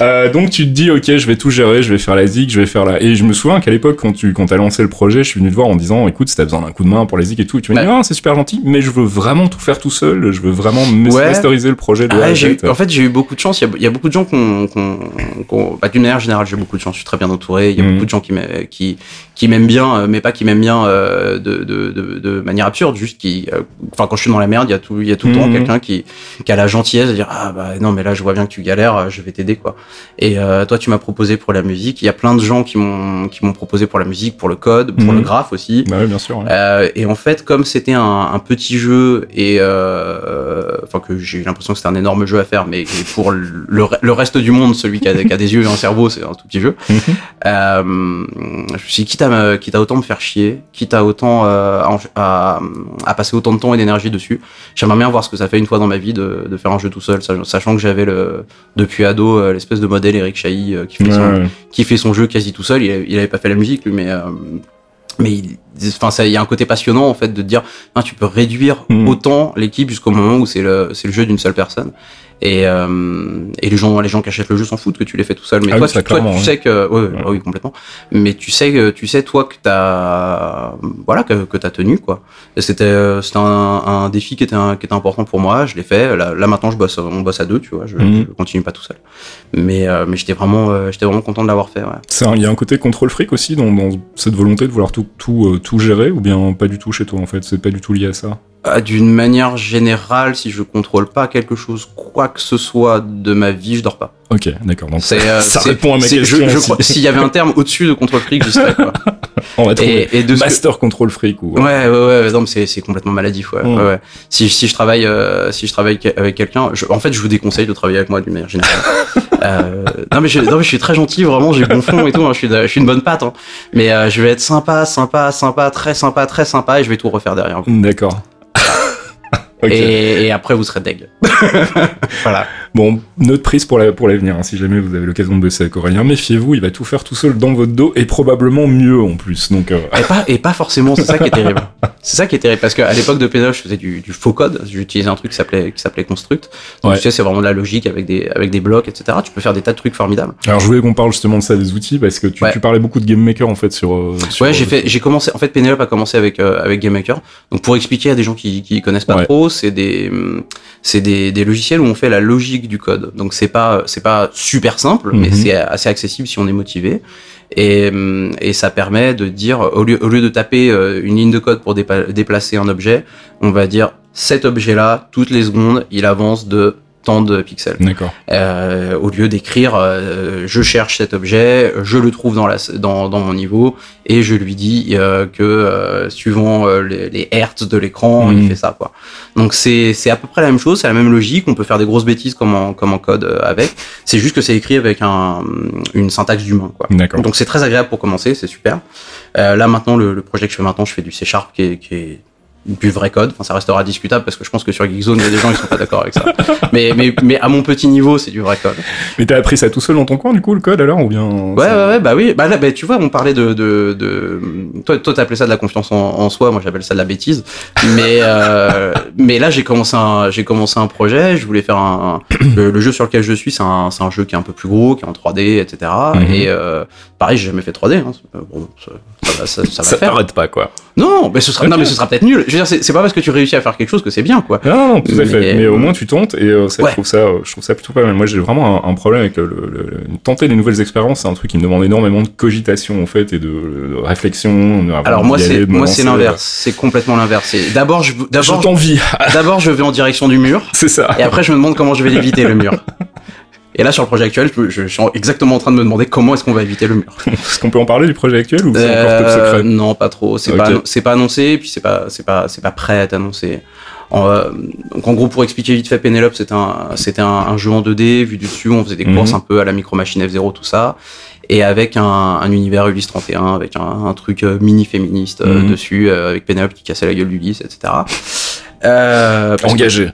Euh, donc tu te dis ok je vais tout gérer, je vais faire la zig, je vais faire la... Et je me souviens qu'à l'époque quand tu quand as lancé le projet, je suis venu te voir en disant écoute si t'as besoin d'un coup de main pour la zig et tout, et tu m'as dit Ouais. ah c'est super gentil, mais je veux vraiment tout faire tout seul, je veux vraiment me Ouais. masteriser le projet de A Ah, eu- en fait, j'ai eu beaucoup de chance. Il y a, il y a beaucoup de gens qu'on, qu'on, qu'on- bah, d'une manière générale, j'ai beaucoup de chance. Je suis très bien entouré. Il y a Mhm. beaucoup de gens qui m'aiment, qui, qui m'aiment bien, euh, mais pas qui m'aiment bien euh, de, de, de, de manière absurde. Juste qui, enfin, quand je suis dans la merde, il y a tout, il y a tout le temps Mhm. quelqu'un qui, qui a la gentillesse de dire ah bah non mais là je vois bien que tu galères, euh, je vais t'aider quoi. Et euh, toi, tu m'as proposé pour la musique. Il y a plein de gens qui m'ont, qui m'ont proposé pour la musique, pour le code, pour Mhm. le graphe aussi. Bah ouais, bien sûr. ouais. Euh, et en fait, comme c'était un, un petit jeu et euh, enfin que j'ai eu l'impression que c'était un énorme jeu à faire, mais pour le, le re- le reste du monde, celui qui a, qui a des yeux et un cerveau, c'est un tout petit jeu. Mhm. Euh, je me suis dit, quitte à, me- quitte à autant me faire chier, quitte à autant euh, à, à, à passer autant de temps et d'énergie dessus, j'aimerais bien voir ce que ça fait une fois dans ma vie de, de faire un jeu tout seul, sach- sachant que j'avais le depuis ado euh, l'espèce de modèle Eric Chahi euh, qui fait son, Ouais, ouais. qui fait son jeu quasi tout seul. Il, avait- il avait pas fait la musique lui, mais euh, mais il, enfin ça, il y a un côté passionnant en fait de dire, tu peux réduire Mhm. autant l'équipe jusqu'au moment où c'est le c'est le jeu d'une seule personne. Et, euh, et les gens les gens qui achètent le jeu s'en foutent que tu les fais tout seul. Mais Ah toi, oui, tu, toi, tu sais que ouais, ouais, bah oui complètement. Mais tu sais que tu sais toi que t'as voilà que, que t'as tenu quoi. C'était euh, c'était un, un défi qui était un- qui était important pour moi. Je l'ai fait. Là, là maintenant je bosse on bosse à deux tu vois. Je, Mhm. je continue pas tout seul. Mais euh, mais j'étais vraiment euh, j'étais vraiment content de l'avoir fait. Ouais. Il y a un côté contrôle fric aussi dans, dans cette volonté de vouloir tout, tout, euh, tout gérer ou bien pas du tout chez toi en fait, c'est pas du tout lié à ça? D'une manière générale, si je contrôle pas quelque chose, quoi que ce soit de ma vie, je dors pas. Ok, d'accord. Donc euh, *laughs* ça répond à ma question. je- je aussi. crois- S'il y avait un terme au-dessus de contrôle fric, j'y serais. Quoi. *laughs* On va trouver. Et, et de que- Master control fric ou. Ouais, ouais, ouais, non, mais c'est, complètement maladif, ouais. Mm. ouais, ouais. Si, si je travaille, euh, si je travaille avec quelqu'un, en fait, je vous déconseille de travailler avec moi d'une manière générale. *laughs* euh, non, mais je, non, mais je suis très gentil, vraiment, j'ai bon fond et tout, hein, je suis, de- je suis une bonne patte, hein. Mais euh, je vais être sympa, sympa, sympa, très sympa, très sympa, et je vais tout refaire derrière. D'accord. Et, et après, vous serez deg. *laughs* voilà. Bon, note prise pour la- pour l'avenir. hein, si jamais vous avez l'occasion de bosser avec Aurélien, méfiez-vous, il va tout faire tout seul dans votre dos et probablement mieux en plus. Donc, euh, Et pas, et pas forcément, c'est ça qui est *laughs* terrible. C'est ça qui est terrible, parce qu'à l'époque de Pénal, je faisais du, du faux code, j'utilisais un truc qui s'appelait, qui s'appelait Construct. Donc, Ouais. tu sais, c'est vraiment de la logique avec des, avec des blocs, etc. Tu peux faire des tas de trucs formidables. alors je voulais qu'on parle justement de ça des outils parce que tu, Ouais. tu parlais beaucoup de game maker en fait sur. euh, sur- Ouais, j'ai fait, j'ai commencé, en fait, Penelope a commencé avec, euh, avec GameMaker. Donc, pour expliquer à des gens qui, qui connaissent pas Ouais. trop, c'est des, hum, c'est des, des logiciels où on fait la logique du code. Donc, c'est pas, c'est pas super simple, mais Mhm. c'est assez accessible si on est motivé. Et, hum, et ça permet de dire, au lieu, au lieu de taper euh, une ligne de code pour déplacer un objet, on va dire cet objet-là, toutes les secondes, il avance de tant de pixels. D'accord. Euh, au lieu d'écrire euh, je cherche cet objet, je le trouve dans, la, dans, dans mon niveau et je lui dis euh, que euh, suivant euh, les, les hertz de l'écran, Mhm. il fait ça quoi. Donc c'est c'est à peu près la même chose, c'est la même logique. On peut faire des grosses bêtises comme en, comme en code euh, avec. C'est juste que c'est écrit avec un, une syntaxe d'humain. D'accord. Donc c'est très agréable pour commencer, c'est super. Euh, là maintenant le, le projet que je fais maintenant, je fais du C Sharp qui est, qui est du vrai code. Enfin, ça restera discutable parce que je pense que sur Geekzone, il y a des gens qui sont pas d'accord avec ça. *laughs* Mais, mais, mais à mon petit niveau, c'est du vrai code. Mais t'as appris ça tout seul dans ton coin du coup le code alors ou bien Ouais, ouais, ouais, bah oui. Bah là, bah, tu vois, on parlait de, de, de... toi, toi, t'appelais ça de la confiance en, en soi. Moi, j'appelle ça de la bêtise. Mais, euh, *laughs* mais là, j'ai commencé un, j'ai commencé un projet. Je voulais faire un, le, le jeu sur lequel je suis, c'est un, c'est un jeu qui est un peu plus gros, qui est en 3D, etc. Mhm. Et euh, pareil, j'ai jamais fait 3D. Hein. Bon, ça, ça, ça, ça va faire. pas quoi. Non, mais ce sera, non, mais ce sera peut-être nul. Je veux dire, c'est pas parce que tu réussis à faire quelque chose que c'est bien, quoi. Non, non, tout à fait. Mais- au moins tu tentes et euh, ça, Ouais. je trouve ça, euh, je trouve ça plutôt pas mal. Moi, j'ai vraiment un, un problème avec le, le- le- tenter des nouvelles expériences. C'est un truc qui me demande énormément de cogitation en fait et de, de réflexion. Alors moi, c'est moi c'est l'inverse. C'est complètement l'inverse. D'abord, je d'abord d'abord je vais en direction du mur, *laughs* c'est ça. et après je me demande comment je vais l'éviter le mur. *laughs* Et là, sur le projet actuel, je, je suis exactement en train de me demander comment est-ce qu'on va éviter le mur. *laughs* Est-ce qu'on peut en parler du projet actuel ou c'est encore top Euh, secret Non, pas trop. C'est pas, c'est pas annoncé, puis c'est pas, c'est pas, c'est pas prêt à être annoncé. En, euh, donc en gros, pour expliquer vite fait, Penelope, c'était un, c'était un, un jeu en 2D vu du dessus. On faisait des Mhm. courses un peu à la Micro Machine F0, tout ça, et avec un, un univers Ulysse 31, avec un, un truc euh, mini féministe euh, Mhm. dessus, euh, avec Penelope qui cassait la gueule d'Ulysse, etc. Euh, Engagé.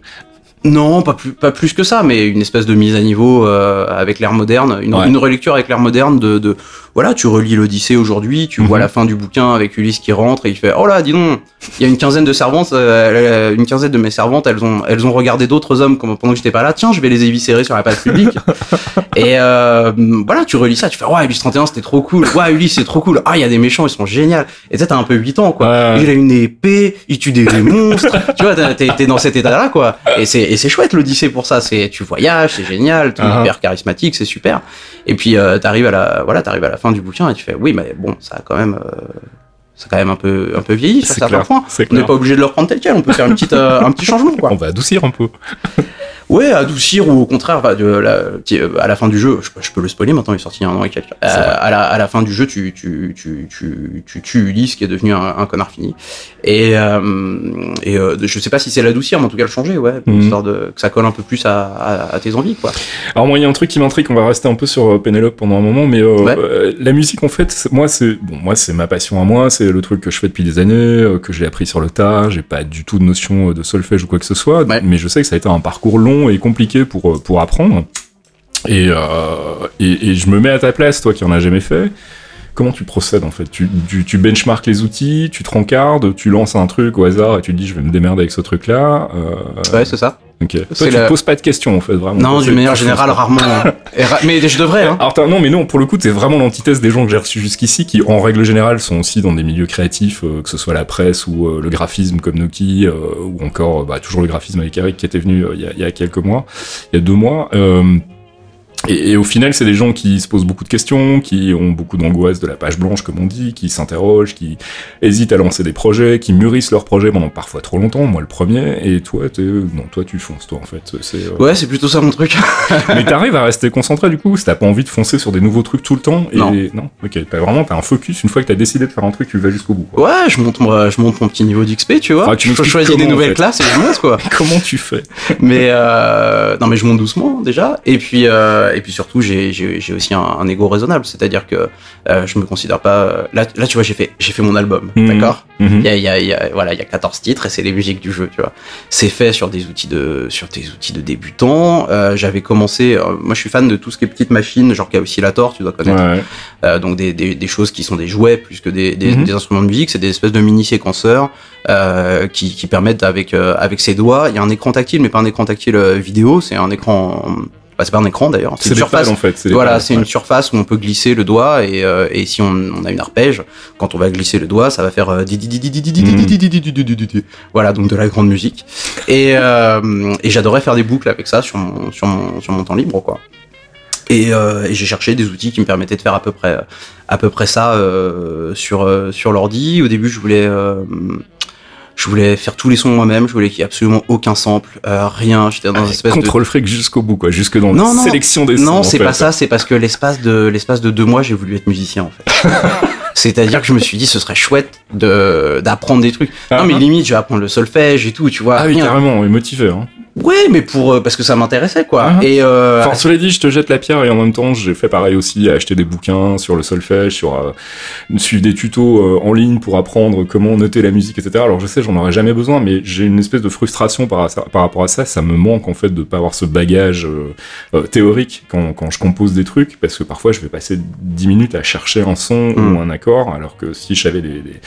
Non, pas plus, pas plus que ça, mais une espèce de mise à niveau euh, avec l'ère moderne, une, Ouais. une relecture avec l'ère moderne de, de voilà, tu relis l'Odyssée aujourd'hui, tu Mhm. vois la fin du bouquin avec Ulysse qui rentre et il fait oh là, dis donc, il y a une quinzaine de servantes, euh, une quinzaine de mes servantes, elles ont, elles ont regardé d'autres hommes pendant que j'étais pas là. Tiens, je vais les éviscérer sur la place publique. *laughs* et euh, voilà, tu relis ça, tu fais ouais, Ulysse 31 c'était trop cool, ouais, Ulysse c'est trop cool, ah il y a des méchants, ils sont géniaux. Et tu t'as un peu 8 ans quoi. Ouais. Il a une épée, il tue des monstres. *laughs* tu vois, t'es- dans cet état-là, quoi. Et c'est et c'est chouette l'Odyssée pour ça. C'est tu voyages, c'est génial, t'es Uh-huh. hyper charismatique, c'est super. Et puis euh, t'arrives à la voilà, t'arrives à la fin du bouquin et tu fais oui, mais bon, ça a quand même euh, ça a quand même un peu un peu vieilli sur certains clair. points. On n'est pas obligé de le reprendre tel quel. On peut faire une petite euh, un petit *laughs* changement, quoi. On va adoucir un peu. Ouais, adoucir ou au contraire, bah, de la, petit, euh, à la fin du jeu, je, peux- je peux le spoiler maintenant, il est sorti il y a un an et quelques. Euh, à, la, à la fin du jeu, tu, tu, tu, tu, tu tues Ulysse qui est devenu un, un connard fini. Et, euh, et euh, je sais pas si c'est l'adoucir, mais en tout cas le changer, ouais, Mhm. histoire de, que ça colle un peu plus à, à, à tes envies, quoi. Alors moi, il y a un truc qui m'intrigue. On va rester un peu sur euh, Pénélope pendant un moment, mais Ouais. la musique, en fait, moi, c'est bon, moi, c'est ma passion à moi. C'est le truc que je fais depuis des années, que j'ai appris sur le tas. J'ai pas du tout de notion de solfège ou quoi que ce soit, Ouais. mais je sais que ça a été un parcours long et compliqué pour euh, pour apprendre. Et, euh, et et je me mets à ta place, toi qui en as jamais fait. Comment tu procèdes en fait? Tu, tu, tu les outils, tu te rencardes, tu lances un truc au hasard et tu te dis je vais me démerder avec ce truc-là. Euh, Ouais, c'est ça. Ok. Toi, tu la- te poses pas de questions en fait, vraiment. Non, d'une manière générale, rarement. hein. *laughs* Ra- mais je devrais, hein. Alors non, mais non, pour le coup, t'es vraiment l'antithèse des gens que j'ai reçus jusqu'ici, qui en règle générale sont aussi dans des milieux créatifs, euh, que ce soit la presse ou euh, le graphisme comme Noki, euh, ou encore bah, toujours le graphisme avec Eric qui était venu il y, a, il y a quelques mois, il y a deux mois. Euh, et, et au final, c'est des gens qui se posent beaucoup de questions, qui ont beaucoup d'angoisse de la page blanche, comme on dit, qui s'interrogent, qui hésitent à lancer des projets, qui mûrissent leurs projets pendant parfois trop longtemps, moi le premier, et toi, t'es, non, toi tu fonces, toi en fait. C'est, euh, Ouais, c'est plutôt ça mon truc. *laughs* mais t'arrives à rester concentré du coup, si t'as pas envie de foncer sur des nouveaux trucs tout le temps. Et... Non. ok. T'as vraiment t'as un focus. Une fois que t'as décidé de faire un truc, tu vas jusqu'au bout. Quoi. Ouais, je monte, moi, je monte mon petit niveau d'XP, tu vois. Ah, tu je choisis des en nouvelles fait. classes et je monte, quoi. *laughs* Comment tu fais? Mais euh, non mais je monte doucement déjà et puis euh, et puis surtout j'ai aussi un, un ego raisonnable c'est-à-dire que euh, je me considère pas euh, là là tu vois j'ai fait j'ai fait mon album Mhm. d'accord? Mhm. il y a, y a, y a- voilà il y a 14 titres et c'est les musiques du jeu tu vois c'est fait sur des outils de sur des outils de débutants Euh, j'avais commencé euh, moi je suis fan de tout ce qui est petites machines genre Oscillator tu dois connaître Ouais. euh, donc des, des, des choses qui sont des jouets plus que des, des, Mhm. instruments de musique, c'est des espèces de mini séquenceurs euh, qui, qui permettent avec euh, avec ses doigts. Il y a un écran tactile, mais pas un écran tactile vidéo, c'est un écran. C'est pas un écran d'ailleurs. C'est une surface. En fait. Voilà, c'est une surface où on peut glisser le doigt et, si on, a une arpège, quand on va glisser le doigt, ça va faire euh, voilà donc de la grande musique. Et, j'adorais faire des boucles avec ça sur mon, temps libre. Et, j'ai cherché des outils qui me permettaient de faire à peu près ça sur l'ordi. Au début, je voulais je voulais faire tous les sons moi-même. Je voulais qu'il y ait absolument aucun sample, euh, rien. J'étais dans une espèce de Contrôle fric jusqu'au bout quoi, jusque dans Non, la non. sélection des sons. non, c'est pas ça, c'est parce que l'espace de l'espace de deux mois, j'ai voulu être musicien en fait. *laughs* C'est-à-dire que je me suis dit ce serait chouette de d'apprendre des trucs. Ah, non mais ah. limite, je vais apprendre le solfège et tout, tu vois. Ah oui, rien. carrément, on est motivé. Hein. Ouais, mais pour euh, parce que ça m'intéressait quoi. Ah, ah. Et euh, Enfin, cela dit, je te jette la pierre et en même temps, j'ai fait pareil aussi, acheter des bouquins sur le solfège, sur euh, suivre des tutos euh, en ligne pour apprendre comment noter la musique, etc. Alors je sais, j'en aurais jamais besoin, mais j'ai une espèce de frustration par, rapport à ça. Ça me manque en fait de pas avoir ce bagage euh, euh, théorique quand, quand je compose des trucs, parce que parfois je vais passer 10 minutes à chercher un son Mm. ou un accord, alors que si j'avais des, des,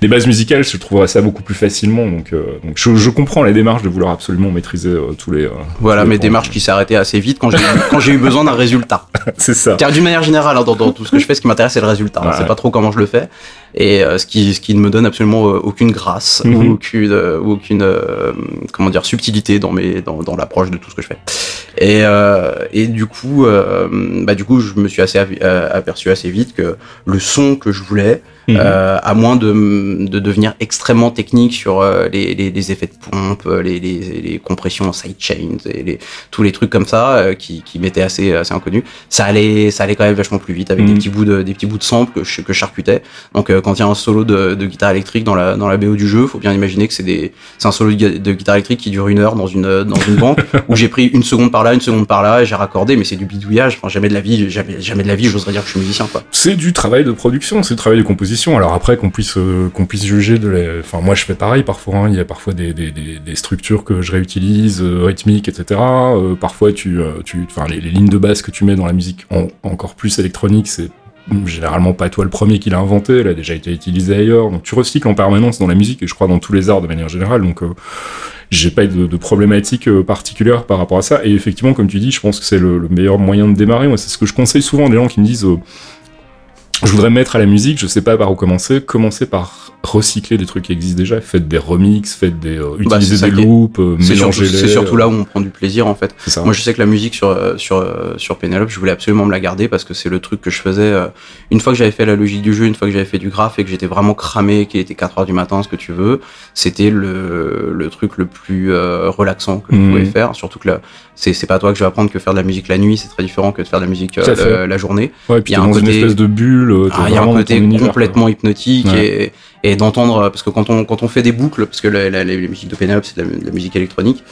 des bases musicales, je trouverais ça beaucoup plus facilement. Donc, euh, donc je, je comprends la démarche de vouloir absolument maîtriser tous les. euh, Voilà, tous les mes points. démarches qui arrêtée assez vite quand j'ai quand j'ai eu besoin d'un résultat. *laughs* C'est ça. Car d'une manière générale, hein, dans, dans tout ce que je fais, ce qui m'intéresse, c'est le résultat. Ouais. C'est pas trop comment je le fais. Et euh, ce, qui, ce qui ne me donne absolument euh, aucune grâce Mhm. ou aucune, euh, ou aucune euh, comment dire, subtilité dans, mes, dans, dans l'approche de tout ce que je fais. Et, euh, et du coup, euh, bah, du coup, je me suis assez aperçu assez vite que le son que je voulais, Mhm. euh, à moins de, de devenir extrêmement technique sur euh, les, les, les effets de pompe, les, les, les compressions en sidechains et les, tous les trucs comme ça euh, qui, qui m'étaient assez, assez inconnus, ça allait, ça allait quand même vachement plus vite avec Mhm. des petits bouts de, des petits bouts de sample que je, que je charcutais. Donc quand il y a un solo de, de guitare électrique dans la, dans la BO du jeu, faut bien imaginer que c'est des, c'est un solo de, gui- de guitare électrique qui dure une heure dans une, dans une banque *laughs* où j'ai pris une seconde par là, une seconde par là et j'ai raccordé, mais c'est du bidouillage. Enfin, jamais de la vie, jamais, jamais de la vie, j'oserais dire que je suis musicien, quoi. C'est du travail de production, c'est du travail de composition. Alors après qu'on puisse euh, qu'on puisse juger de la... Enfin moi je fais pareil parfois, hein. il y a parfois des, des, des, des structures que je réutilise, euh, rythmiques, etc. Euh, parfois tu... tu enfin les, les lignes de basse que tu mets dans la musique en- encore plus électronique, c'est généralement pas toi le premier qui l'a inventé, elle a déjà été utilisée ailleurs. Donc tu recycles en permanence dans la musique et je crois dans tous les arts de manière générale. Donc euh, j'ai pas de, de problématique euh, particulière par rapport à ça. Et effectivement, comme tu dis, je pense que c'est le, le meilleur moyen de démarrer. Moi, c'est ce que je conseille souvent des gens qui me disent euh, je voudrais me mettre à la musique, je sais pas par où commencer. Commencez par recycler des trucs qui existent déjà. Faites des remixes, faites des euh, Bah, utilisez des loops, euh, C'est surtout, mélangez-les. c'est surtout euh, là où on prend du plaisir, en fait. ça. Moi, je sais que la musique sur euh, sur euh, sur Penelope, je voulais absolument me la garder parce que c'est le truc que je faisais euh, une fois que j'avais fait la logique du jeu, une fois que j'avais fait du graphe et que j'étais vraiment cramé, qu'il était 4 heures du matin, ce que tu veux. C'était le le truc le plus euh, relaxant que je Mhm. pouvais faire. Surtout que là, c'est c'est pas toi que je vais apprendre que faire de la musique la nuit, c'est très différent que de faire de la musique euh, la, la journée. Ouais, puis il y a un dans une espèce de bulle. euh, Ah, Il y a un côté complètement hypnotique Ouais. et, et d'entendre parce que quand on quand on fait des boucles parce que la, la, la musique de Penelope c'est de la, de la musique électronique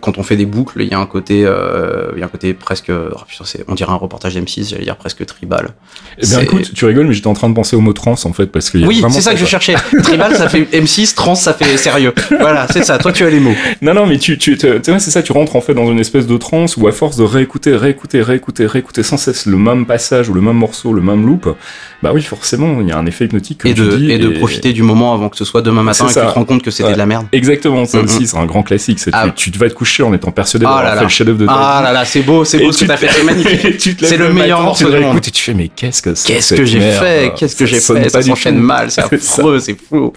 quand on fait des boucles il y a un côté euh, il y a un côté presque oh putain, on dirait un reportage d'M6 j'allais dire presque tribal. Eh bien, C'est- écoute, tu rigoles, mais j'étais en train de penser au mot trans en fait, parce que oui c'est ça que je cherchais. Tribal ça fait M6 trans ça fait sérieux. Voilà c'est ça. Toi tu as les mots. *laughs* Non, non, mais tu, tu, c'est ça, tu rentres en fait dans une espèce de transe où à force de réécouter, réécouter, réécouter, réécouter sans cesse le même passage ou le même morceau, le même loop, bah oui, forcément, il y a un effet hypnotique. Comme et tu de dis, et de profiter du moment avant que ce soit demain matin et que tu te rends compte que c'était Ouais. de la merde. Exactement, ça Mhm. aussi, c'est un grand classique. C'est Ah. tu, tu vas te coucher en étant persuadé Ah d'avoir là fait le chef-d'œuvre de ta ah là là c'est beau c'est Et beau ce que t'as fait c'est *laughs* magnifique C'est le meilleur morceau du monde. réécoutes et tu fais mais qu'est-ce que c'est Qu'est-ce que j'ai fait? Qu'est-ce que j'ai fait? Ça s'enchaîne mal, c'est *laughs* affreux, c'est fou.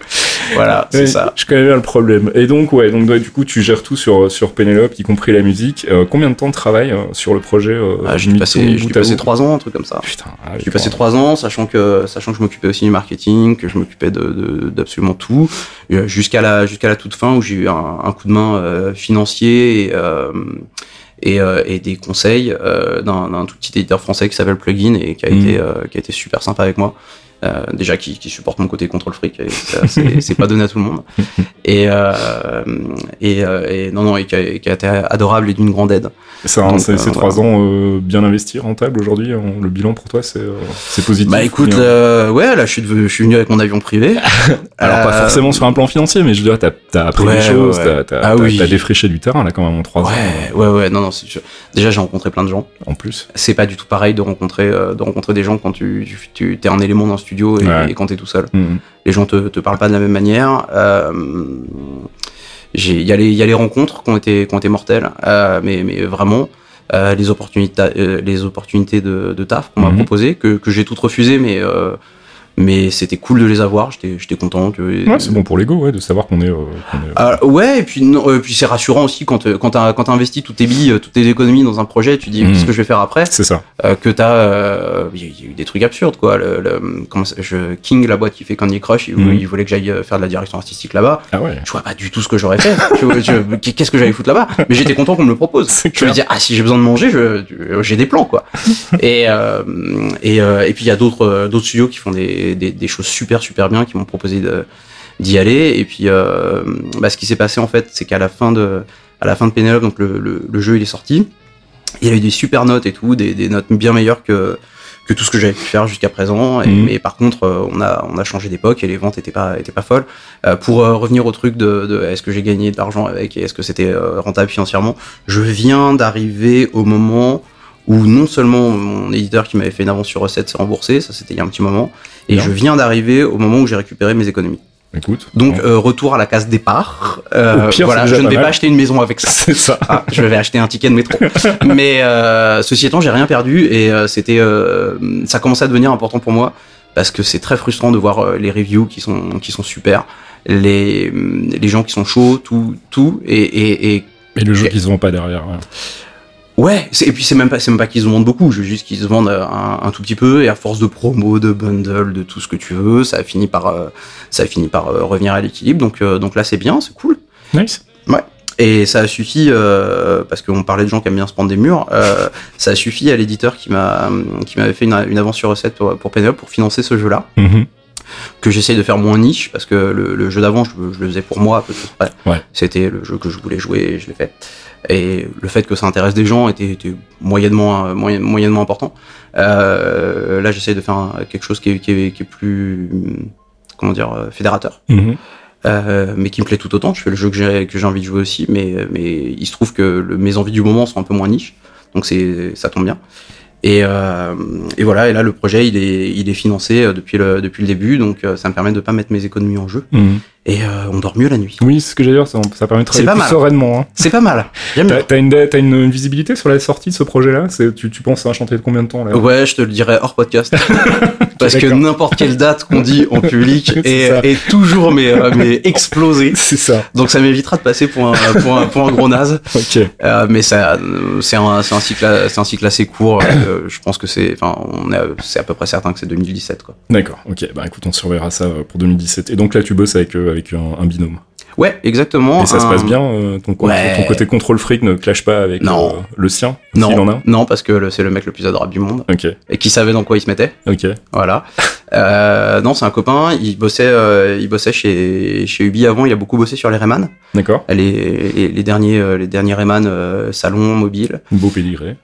Voilà, c'est ça. Je connais bien le problème. Et donc, ouais, donc du coup, tu gères tout sur, sur Penelope, y compris la musique. Euh, combien de temps de travail euh, sur le projet euh, Ah, j'ai bout trois ans, un truc comme ça. Putain, ah, J'ai dû passer trois ans, sachant que, sachant que je m'occupais aussi du marketing, que je m'occupais d'absolument tout, jusqu'à la, jusqu'à la toute fin où j'ai eu un coup de main euh, financier et, euh, et, euh, et des conseils d'un, tout petit éditeur français qui s'appelle Plugin et qui a Mhm. été, qui a été super sympa avec moi. Euh, déjà qui, qui supporte mon côté contrôle fric *laughs* c'est, pas donné à tout le monde et euh, et, euh, et non non et qui a, et qui a été adorable et d'une grande aide C'est euh, ces trois ans bien investis, rentables aujourd'hui. hein, Le bilan pour toi, c'est positif. bah écoute euh, ouais là je suis je suis venu avec mon avion privé *laughs* Alors pas forcément sur un plan financier, mais je veux dire, t'as as appris Ouais, des choses, ouais, t'as Ah oui. défriché du terrain là quand même en trois ans Ouais, ouais, ouais, non, non. Déjà, j'ai rencontré plein de gens. en plus. C'est pas du tout pareil de rencontrer, de rencontrer des gens quand tu, tu, tu es un élément d'un studio et, Ouais. et quand t'es tout seul. Mhm. Les gens te, te parlent pas de la même manière. Euh, il y a les, il y a les rencontres qui ont été, qui ont été mortelles, euh, mais, mais vraiment. Euh, les opportunités, les opportunités de, de taf qu'on m'a Mhm. proposées, que, que j'ai toutes refusées, mais, mais c'était cool de les avoir. J'étais, j'étais content. Ouais, c'est bon pour l'ego, ouais, de savoir qu'on est. euh, est- ah, ouais, et puis, non, euh, puis c'est rassurant aussi quand, euh, quand t'as quand t'as investi toutes tes billes, euh, toutes tes économies dans un projet, tu dis Mhm. qu'est-ce que je vais faire après? C'est ça. euh, Que t'as, euh, il y, a- il y a eu des trucs absurdes quoi. Le, le- comment ça- je, King, la boîte qui fait Candy Crush, il, Mhm. il voulait que j'aille euh, faire de la direction artistique là-bas. Ah ouais. Je vois pas du tout ce que j'aurais fait. Qu'est-ce que j'allais foutre là-bas? Mais j'étais content qu'on me le propose. Je me dis ah si j'ai besoin de manger, j'ai des plans quoi. et euh, et, euh, et puis il y a d'autres euh, d'autres studios qui font des, des, des choses super super bien, qui m'ont proposé d'y aller. Et puis euh, bah, ce qui s'est passé en fait, c'est qu'à la fin de à la fin de Penelope, donc le, le, le jeu il est sorti. Il y a eu des super notes et tout, des, des notes bien meilleures que que tout ce que j'avais pu faire jusqu'à présent. Et, Mhm. Mais par contre, euh, on a on a changé d'époque et les ventes étaient pas étaient pas folles. Euh, pour euh, revenir au truc de, de est-ce que j'ai gagné de l'argent avec et est-ce que c'était rentable financièrement, je viens d'arriver au moment où non seulement mon éditeur qui m'avait fait une avance sur recette s'est remboursé, ça c'était il y a un petit moment, et Bien. je viens d'arriver au moment où j'ai récupéré mes économies. écoute. Donc euh, retour à la case départ. Euh, pire, voilà, je ne vais mal. pas acheter une maison avec ça. *laughs* c'est ça. Ah, je vais acheter un ticket de métro. *laughs* Mais euh, ceci étant, j'ai rien perdu et euh, c'était, euh, ça commençait à devenir important pour moi parce que c'est très frustrant de voir les reviews qui sont qui sont super, les les gens qui sont chauds, tout tout et et, et Et le jeu qui se vend pas derrière. ouais. Ouais, et puis c'est même pas, c'est même pas qu'ils se vendent beaucoup, je veux juste qu'ils se vendent euh, un, un tout petit peu, et à force de promo, de bundle, de tout ce que tu veux, ça a fini par, euh, ça a fini par euh, revenir à l'équilibre. Donc, euh, donc là, c'est bien, c'est cool. Nice. Et ça a suffi, euh, parce qu'on parlait de gens qui aiment bien se prendre des murs, euh, ça a suffi à l'éditeur qui m'a, qui m'avait fait une, une avance sur recette pour, pour Penelope pour financer ce jeu-là, Mhm. Que j'essaye de faire moins niche, parce que le, le jeu d'avant, je, je le faisais pour moi. Ouais. C'était le jeu que je voulais jouer, et je l'ai fait. Et le fait que ça intéresse des gens était, était moyennement, moyen- moyennement important. Euh, là, j'essaye de faire un- quelque chose qui est, qui est, qui est plus, comment dire, euh, fédérateur. Mhm. Euh, mais qui me plaît tout autant. Je fais le jeu que j'ai que j'ai envie de jouer aussi, mais mais il se trouve que le- mes envies du moment sont un peu moins niche, donc c'est ça tombe bien. Et, euh, et voilà. Et là, le projet, il est il est financé euh, depuis le depuis le début, donc euh, ça me permet de pas mettre mes économies en jeu. Mhm. Et on dort mieux la nuit. Oui, c'est ce que j'allais dire, ça, ça permet de travailler plus mal. sereinement. hein. C'est pas mal. T'as une, une visibilité sur la sortie de ce projet-là? Tu, tu penses à un chantier de combien de temps là? Ouais, je te le dirai hors podcast. *laughs* Parce que n'importe quelle date qu'on dit en public *laughs* est, toujours mais, euh, mais explosé. *laughs* C'est ça. Donc ça m'évitera de passer pour un, pour un, pour un gros naze. *laughs* Ok. Euh, mais ça, c'est un, c'est un cycle, c'est un cycle assez court. euh, je pense que c'est, enfin, on est, c'est à peu près certain que c'est 2017, quoi. D'accord. Ok. Bah écoute, on surveillera ça euh, pour 2017. Et donc là, tu bosses avec avec un, un binôme. Ouais, exactement. Et ça se passe bien. euh, ton, co- Ouais. ton côté contrôle fric ne clash pas avec Non. euh, le sien Non, S'il en a. non, parce que c'est le mec le plus adorable du monde Ok. et qui savait dans quoi il se mettait. Ok. Voilà. Euh, non, c'est un copain. Il bossait, euh, il bossait chez chez Ubi avant. Il a beaucoup bossé sur les Rayman. D'accord. Les, les, les derniers, euh, les derniers Rayman euh, salon mobile. Beau pédigré.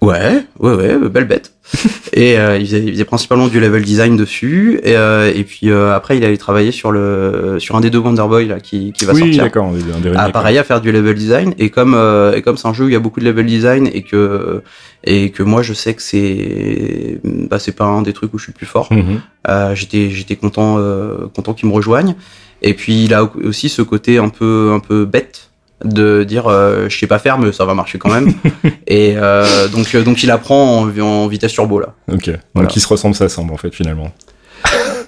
Ouais, ouais, ouais, belle bête. *laughs* et euh, il, faisait, il faisait principalement du level design dessus. Et, euh, et puis euh, après, il allait travailler sur le sur un des deux Wonder Boy là qui, qui va Oui, sortir. d'accord. Ah, pareil à faire du level design. Et comme euh, et comme c'est un jeu où il y a beaucoup de level design et que et que moi je sais que c'est bah, c'est pas un des trucs où je suis le plus fort. Mhm. Euh, j'étais j'étais content euh, content qu'il me rejoigne. Et puis il a aussi ce côté un peu un peu bête de dire euh, je sais pas faire mais ça va marcher quand même. *laughs* et euh, donc euh, donc il apprend en, en vitesse turbo là. Ok. Donc Voilà. ils se ressemblent, ça semble en fait finalement.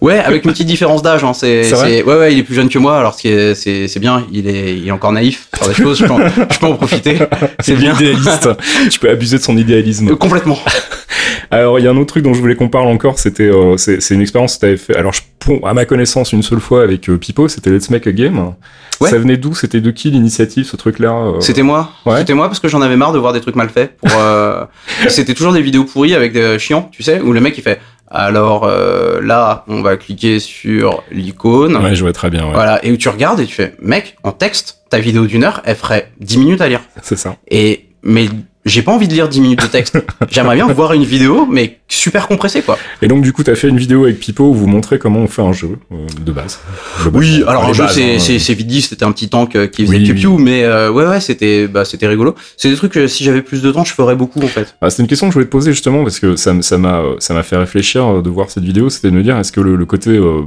Ouais, avec une petite différence d'âge. Hein, c'est, ouais, ouais, il est plus jeune que moi. Alors c'est, c'est bien. Il est, il est encore naïf sur des choses. Je peux, en, je peux en profiter. *laughs* C'est bien. Idéaliste. tu peux abuser de son idéalisme. Euh, Complètement. *laughs* Alors, il y a un autre truc dont je voulais qu'on parle encore, c'était euh, c'est c'est une expérience que tu avais fait. Alors, je, à ma connaissance, une seule fois avec euh, Pipo, c'était Let's Make a Game. Ouais. Ça venait d'où? C'était de qui l'initiative, ce truc-là euh? C'était moi. Ouais. C'était moi parce que j'en avais marre de voir des trucs mal faits. Pour, euh, *laughs* c'était toujours des vidéos pourries avec des chiants, tu sais, où le mec il fait. Alors euh, là, on va cliquer sur l'icône. Ouais, je vois très bien, ouais. Voilà, et où tu regardes et tu fais, mec, en texte, ta vidéo d'une heure, elle ferait 10 minutes à lire. C'est ça. Et mais j'ai pas envie de lire 10 minutes de texte. *laughs* J'aimerais bien voir une vidéo, mais super compressée, quoi. Et donc, du coup, tu as fait une vidéo avec Pipo où vous montrez comment on fait un jeu euh, de base. Oui, alors un jeu c'est hein. c'est c'est vite dit, c'était un petit tank euh, qui faisait Oui, piou, mais euh, ouais ouais c'était bah c'était rigolo. C'est des trucs que si j'avais plus de temps, je ferais beaucoup en fait. Ah, c'est une question que je voulais te poser justement parce que ça m'a euh, ça m'a fait réfléchir euh, de voir cette vidéo, c'était de me dire est-ce que le, le côté euh,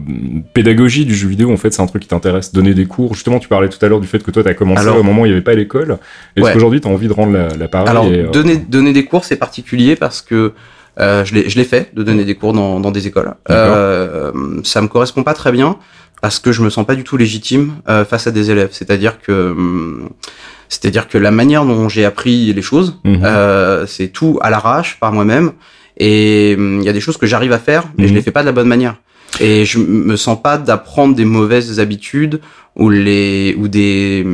pédagogie du jeu vidéo en fait c'est un truc qui t'intéresse, donner des cours? Justement, tu parlais tout à l'heure du fait que toi t'as commencé Alors- au moment où il n'y avait pas l'école. Est-ce Ouais. qu'aujourd'hui t'as envie de rendre la, Alors euh, donner donner des cours c'est particulier parce que euh, je l'ai je l'ai fait de donner des cours dans dans des écoles. Euh, ça me correspond pas très bien parce que je me sens pas du tout légitime euh, face à des élèves. C'est-à-dire que hum, c'est-à-dire que la manière dont j'ai appris les choses, Mhm. euh, c'est tout à l'arrache par moi-même et hum, il y a des choses que j'arrive à faire mais je Mhm. les fais pas de la bonne manière. Et je me sens pas d'apprendre des mauvaises habitudes ou les ou des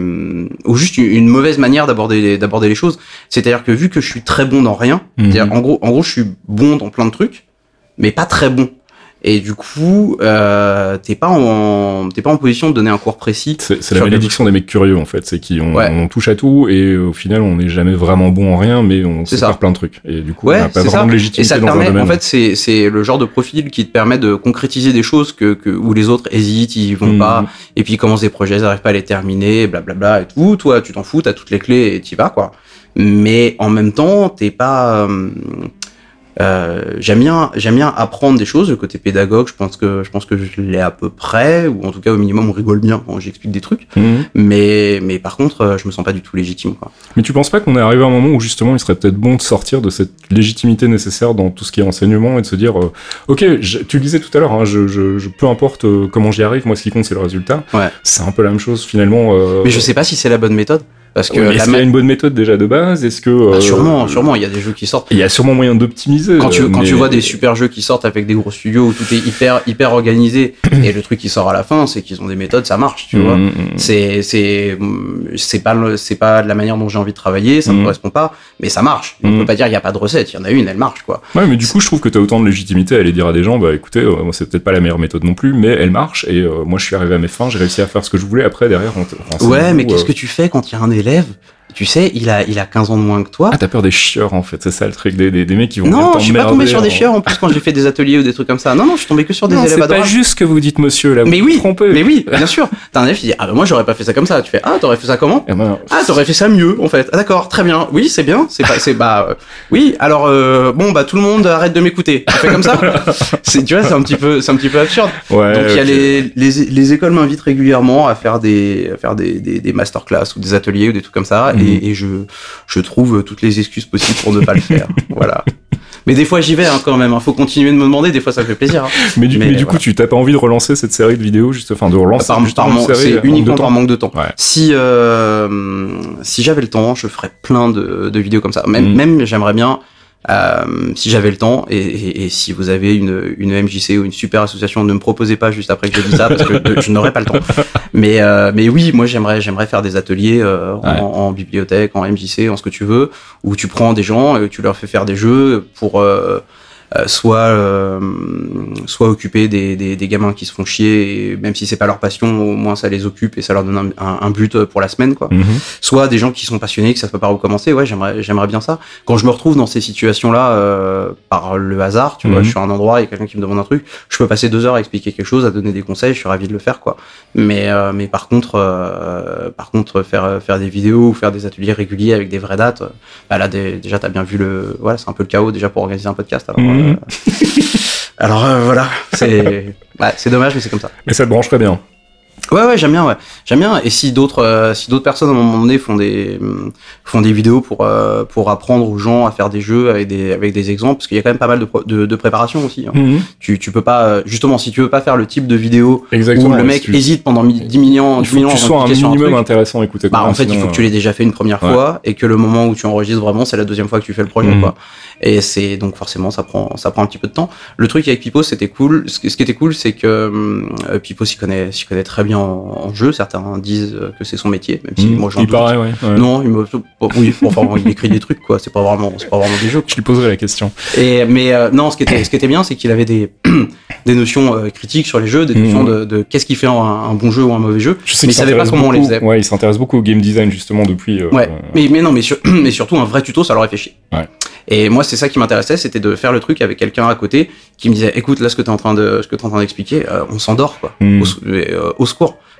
ou juste une- mauvaise manière d'aborder d'aborder les choses. C'est-à-dire que vu que je suis très bon dans rien, Mhm. en gros en gros je suis bon dans plein de trucs, mais pas très bon. Et du coup, euh, t'es pas en t'es pas en position de donner un cours précis. c'est la malédiction des mecs curieux en fait, c'est qui on, Ouais. on touche à tout et au final on n'est jamais vraiment bon en rien, mais on sait ça. faire plein de trucs. Et du coup, Ouais, on n'a pas vraiment ça. de Et légitimité ça te dans un permet, domaine. en fait, c'est c'est le genre de profil qui te permet de concrétiser des choses que, que où les autres hésitent, ils vont Mhm. pas, et puis ils commencent des projets, ils arrivent pas à les terminer, blablabla et tout. Toi, tu t'en fous, t'as toutes les clés et t'y vas quoi. Mais en même temps, t'es pas, euh, Euh, j'aime bien, j'aime bien apprendre des choses. Le côté pédagogue, je pense que je pense que je l'ai à peu près, ou en tout cas au minimum on rigole bien quand j'explique des trucs. Mhm. Mais mais par contre, euh, je me sens pas du tout légitime. Quoi. Mais tu penses pas qu'on est arrivé à un moment où justement il serait peut-être bon de sortir de cette légitimité nécessaire dans tout ce qui est enseignement et de se dire, euh, ok, je- tu le disais tout à l'heure, hein, je, je, je- peu importe comment j'y arrive, moi ce qui compte c'est le résultat. Ouais. C'est un peu la même chose finalement. euh, Mais je sais pas si c'est la bonne méthode parce que la Est-ce qu'il y a une bonne méthode déjà de base? Est-ce que bah, euh, sûrement, sûrement, il y a des jeux qui sortent. Il y a sûrement moyen d'optimiser. Quand tu, euh, quand tu vois des super jeux qui sortent avec des gros studios où tout est hyper hyper organisé et le truc qui sort à la fin, c'est qu'ils ont des méthodes, ça marche, tu Mhm, vois. mhm. C'est c'est c'est pas c'est pas de la manière dont j'ai envie de travailler, ça me Mhm. correspond pas, mais ça marche. On peut pas dire il y a pas de recette, il y en a une, elle marche quoi. Ouais, mais du coup, je trouve que tu as autant de légitimité à aller dire à des gens, bah écoutez, euh, c'est peut-être pas la meilleure méthode non plus, mais elle marche et euh, moi je suis arrivé à mes fins, j'ai réussi à faire ce que je voulais. Après, derrière, on renseigne-vous, Ouais, mais qu'est-ce que tu fais quand il y a un élève Tu sais, il a il a 15 ans de moins que toi. Ah, t'as peur des chieurs en fait, c'est ça le truc, des, des, des mecs qui vont non, je suis pas tombé sur des en- chieurs en plus quand j'ai fait des ateliers ou des trucs comme ça. Non non, je suis tombé que sur des Non, élèves c'est pas juste ce que vous dites, monsieur, là. Mais vous oui, vous trompez. mais oui, bien *laughs* sûr. T'as un élève qui dit ah bah moi j'aurais pas fait ça comme ça. Tu fais ah t'aurais fait ça comment Eh ben, Ah, t'aurais fait ça mieux, en fait. Ah, d'accord, très bien. Oui, c'est bien. C'est pas, c'est bah, euh, oui. Alors, euh, bon, bah, tout le monde arrête de m'écouter. On fait comme ça. *laughs* C'est, tu vois, c'est un petit peu, c'est un petit peu absurde. ouais, Donc, il y a ok. les, les, les écoles m'invitent régulièrement à faire des, à faire des, des, des masterclass ou des ateliers ou des trucs comme ça. Et, et je, je trouve toutes les excuses possibles pour ne pas le faire. *laughs* voilà. Mais des fois, j'y vais hein, quand même. Il faut continuer de me demander. Des fois, ça me fait plaisir. hein. Mais du, mais mais du voilà. coup, tu t'as pas envie de relancer cette série de vidéos, juste, enfin, de relancer Par, par c'est uniquement par manque de temps. Ouais. Si euh, si j'avais le temps, je ferais plein de, de vidéos comme ça. Même, Mhm. même j'aimerais bien. Euh, si j'avais le temps et, et- et si vous avez une, une MJC ou une super association, ne me proposez pas juste après que je dis ça parce que je n'aurai pas le temps. Mais euh, mais oui, moi j'aimerais j'aimerais faire des ateliers euh, en, Ouais. en bibliothèque, en MJC, en ce que tu veux, où tu prends des gens et tu leur fais faire des jeux pour euh, soit euh, soit occuper des, des, des gamins qui se font chier et même si c'est pas leur passion au moins ça les occupe et ça leur donne un, un, un but pour la semaine quoi Mhm. soit des gens qui sont passionnés qui savent pas par où commencer ouais j'aimerais j'aimerais bien ça quand je me retrouve dans ces situations là par le hasard tu vois Mhm. je suis à un endroit il y a quelqu'un qui me demande un truc je peux passer deux heures à expliquer quelque chose à donner des conseils je suis ravi de le faire quoi mais euh, mais par contre euh, par contre faire faire des vidéos ou faire des ateliers réguliers avec des vraies dates euh, bah là déjà t'as bien vu le voilà c'est un peu le chaos déjà pour organiser un podcast alors Mhm. Euh, *laughs* alors euh, voilà. *laughs* C'est dommage mais c'est comme ça. Mais ça te brancherait bien. Ouais ouais j'aime bien ouais j'aime bien et si d'autres euh, si d'autres personnes à un moment donné font des hum, font des vidéos pour euh, pour apprendre aux gens à faire des jeux avec des avec des exemples parce qu'il y a quand même pas mal de de, de préparation aussi hein. Mhm. tu tu peux pas euh, justement si tu veux pas faire le type de vidéo Exactement. où le mec si hésite pendant mi- 10 millions il 10 faut millions que tu sois un minimum intéressant à écouter. bah, en fait, il faut que tu l'aies déjà fait une première Ouais. fois et que le moment où tu enregistres vraiment, c'est la deuxième fois que tu fais le projet, Mhm. quoi. Et c'est donc forcément, ça prend, ça prend un petit peu de temps. Le truc avec Pipo, c'était cool. Ce, qui- ce qui était cool, c'est que hum, euh, Pipo s'y connaît, s'y connaît très bien en, en jeu. Certains disent euh, que c'est son métier, même si Mhm. moi j'en doute. paraît, ouais. ouais. Non, il me, bon, oui, enfin, il écrit des trucs, quoi. C'est pas vraiment, c'est pas vraiment des jeux. Je lui poserai la question. Et mais euh, non, ce qui était ce qui était bien, c'est qu'il avait des *clears throat* des notions euh, critiques sur les jeux, des notions de, de qu'est-ce qui fait un, un bon jeu ou un mauvais jeu. Je sais Mais il savait pas comment on les faisait. Ouais, il s'intéresse beaucoup au game design justement depuis. euh, Ouais, mais, mais non, mais, sur- *clears throat* mais surtout un vrai tuto, ça leur aurait fait chier. Ouais. Et moi, c'est ça qui m'intéressait, c'était de faire le truc avec quelqu'un à côté qui me disait, écoute, là, ce que t'es en train de, ce que t'es en train d'expliquer, on s'endort, quoi. Mhm. Au, au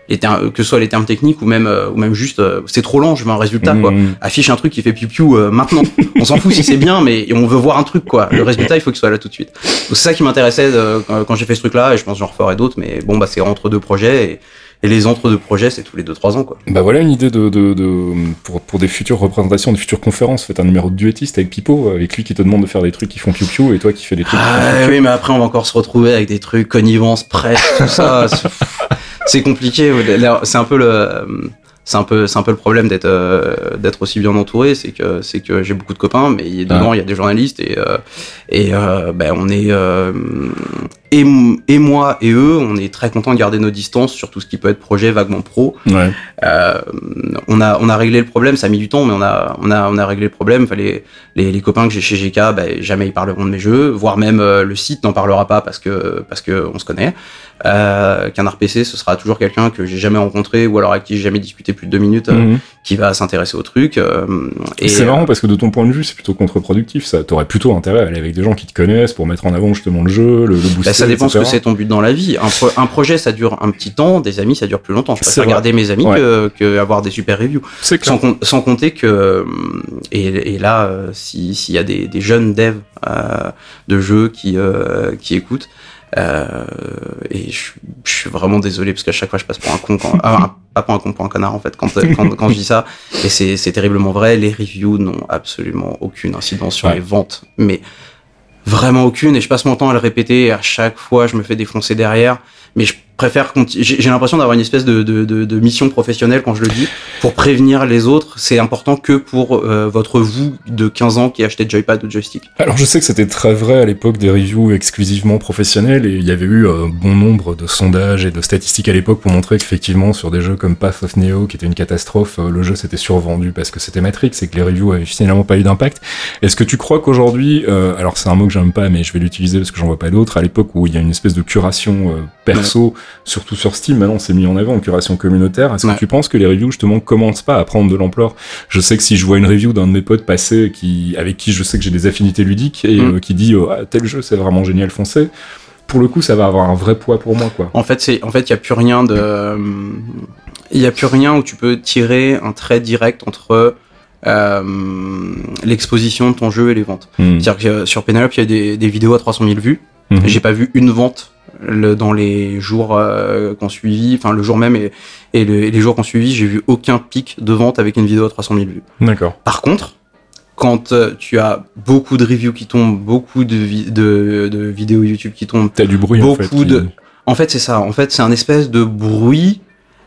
Les termes, que ce soit les termes techniques ou même, euh, ou même juste, euh, c'est trop lent, je veux un résultat, quoi. mhm. Affiche un truc qui fait piou euh, maintenant. *laughs* on s'en fout si c'est bien, mais on veut voir un truc, quoi. Le résultat, il faut qu'il soit là tout de suite. Donc c'est ça qui m'intéressait euh, quand, j'ai fait ce truc-là, et je pense que j'en referai d'autres, mais bon, bah, c'est entre deux projets, et, et les entre deux projets, c'est tous les deux, trois ans, quoi. Bah voilà une idée de, de, de pour, pour des futures représentations, des futures conférences. Faites un numéro de duettiste avec Pipo, avec lui qui te demande de faire des trucs qui font piou piou et toi qui fais des trucs. qui font Ah piou piou. oui, mais après on va encore se retrouver avec des trucs connivence, presse, tout ça. *laughs* C'est- compliqué. C'est un peu le, c'est un peu, c'est un peu le problème d'être, euh, d'être aussi bien entouré, c'est que, c'est que j'ai beaucoup de copains, mais dedans il y a des journalistes et euh, et euh, ben on est euh, et, et moi et eux, on est très content de garder nos distances sur tout ce qui peut être projet vaguement pro. Ouais. Euh, on a on a réglé le problème, ça a mis du temps, mais on a on a on a réglé le problème. Enfin, les, les les copains que j'ai chez GK, ben, jamais ils parleront de mes jeux, voire même euh, le site n'en parlera pas parce que parce que on se connaît. Euh, Qu'un RPC, ce sera toujours quelqu'un que j'ai jamais rencontré ou alors avec qui j'ai jamais discuté plus de deux minutes, euh, Mhm. qui va s'intéresser au truc. euh, et c'est marrant parce que de ton point de vue, c'est plutôt contre-productif. Ça, t'aurais plutôt intérêt à aller avec des gens qui te connaissent pour mettre en avant justement le jeu, le, le booster. Bah, ça dépend ce que c'est ton but dans la vie. Un, pro- un projet, ça dure un petit temps, des amis, ça dure plus longtemps. Je préfère regarder mes amis Ouais. que, que avoir des super reviews. Clair. Sans, com- sans compter que, hum, et, et là, euh, si- s'il y a des, des jeunes devs euh, de jeux qui, euh, qui écoutent, euh, et je, suis- je suis vraiment désolé parce qu'à chaque fois je passe pour un con, quand, *laughs* ah, un- pas pour un con, pour un connard en fait, quand, quand, quand je dis ça, et c'est c'est terriblement vrai, les reviews n'ont absolument aucune incidence sur Ouais. les ventes, mais vraiment aucune, et je passe mon temps à le répéter, et à chaque fois je me fais défoncer derrière, mais je j'ai l'impression d'avoir une espèce de, de, de, de mission professionnelle quand je le dis pour prévenir les autres c'est important que pour euh, votre vous de 15 ans qui achetez joypad ou joystick Alors je sais que c'était très vrai à l'époque des reviews exclusivement professionnelles et il y avait eu euh, bon nombre de sondages et de statistiques à l'époque pour montrer qu'effectivement sur des jeux comme Path of Neo qui était une catastrophe, euh, le jeu s'était survendu parce que c'était Matrix et que les reviews avaient finalement pas eu d'impact. Est-ce que tu crois qu'aujourd'hui, euh, alors c'est un mot que j'aime pas mais je vais l'utiliser parce que j'en vois pas d'autre, à l'époque où il y a une espèce de curation perso, surtout sur Steam, maintenant c'est mis en avant, curation communautaire, est-ce Ouais. que tu penses que les reviews justement commencent pas à prendre de l'ampleur? Je sais que si je vois une review d'un de mes potes passer qui, avec qui je sais que j'ai des affinités ludiques et Mm. euh, qui dit euh, Ah, tel jeu c'est vraiment génial foncez, pour le coup ça va avoir un vrai poids pour moi quoi. En fait, c'est en fait, il y a plus rien de il y a plus rien où tu peux tirer un trait direct entre euh, l'exposition de ton jeu et les ventes. Mm. C'est-à-dire que euh, sur Penelope, il y a des, des vidéos à 300 000 vues. Mhm. J'ai pas vu une vente le- dans les jours euh, qu'on suivi, enfin le jour même et, et, le- et les jours qu'on suivi, j'ai vu aucun pic de vente avec une vidéo à 300 000 vues. D'accord. Par contre, quand euh, tu as beaucoup de reviews qui tombent, beaucoup de, vi- de, de vidéos YouTube qui tombent, T'as du bruit en Beaucoup fait. qui- de- en fait c'est ça. En fait c'est un espèce de bruit,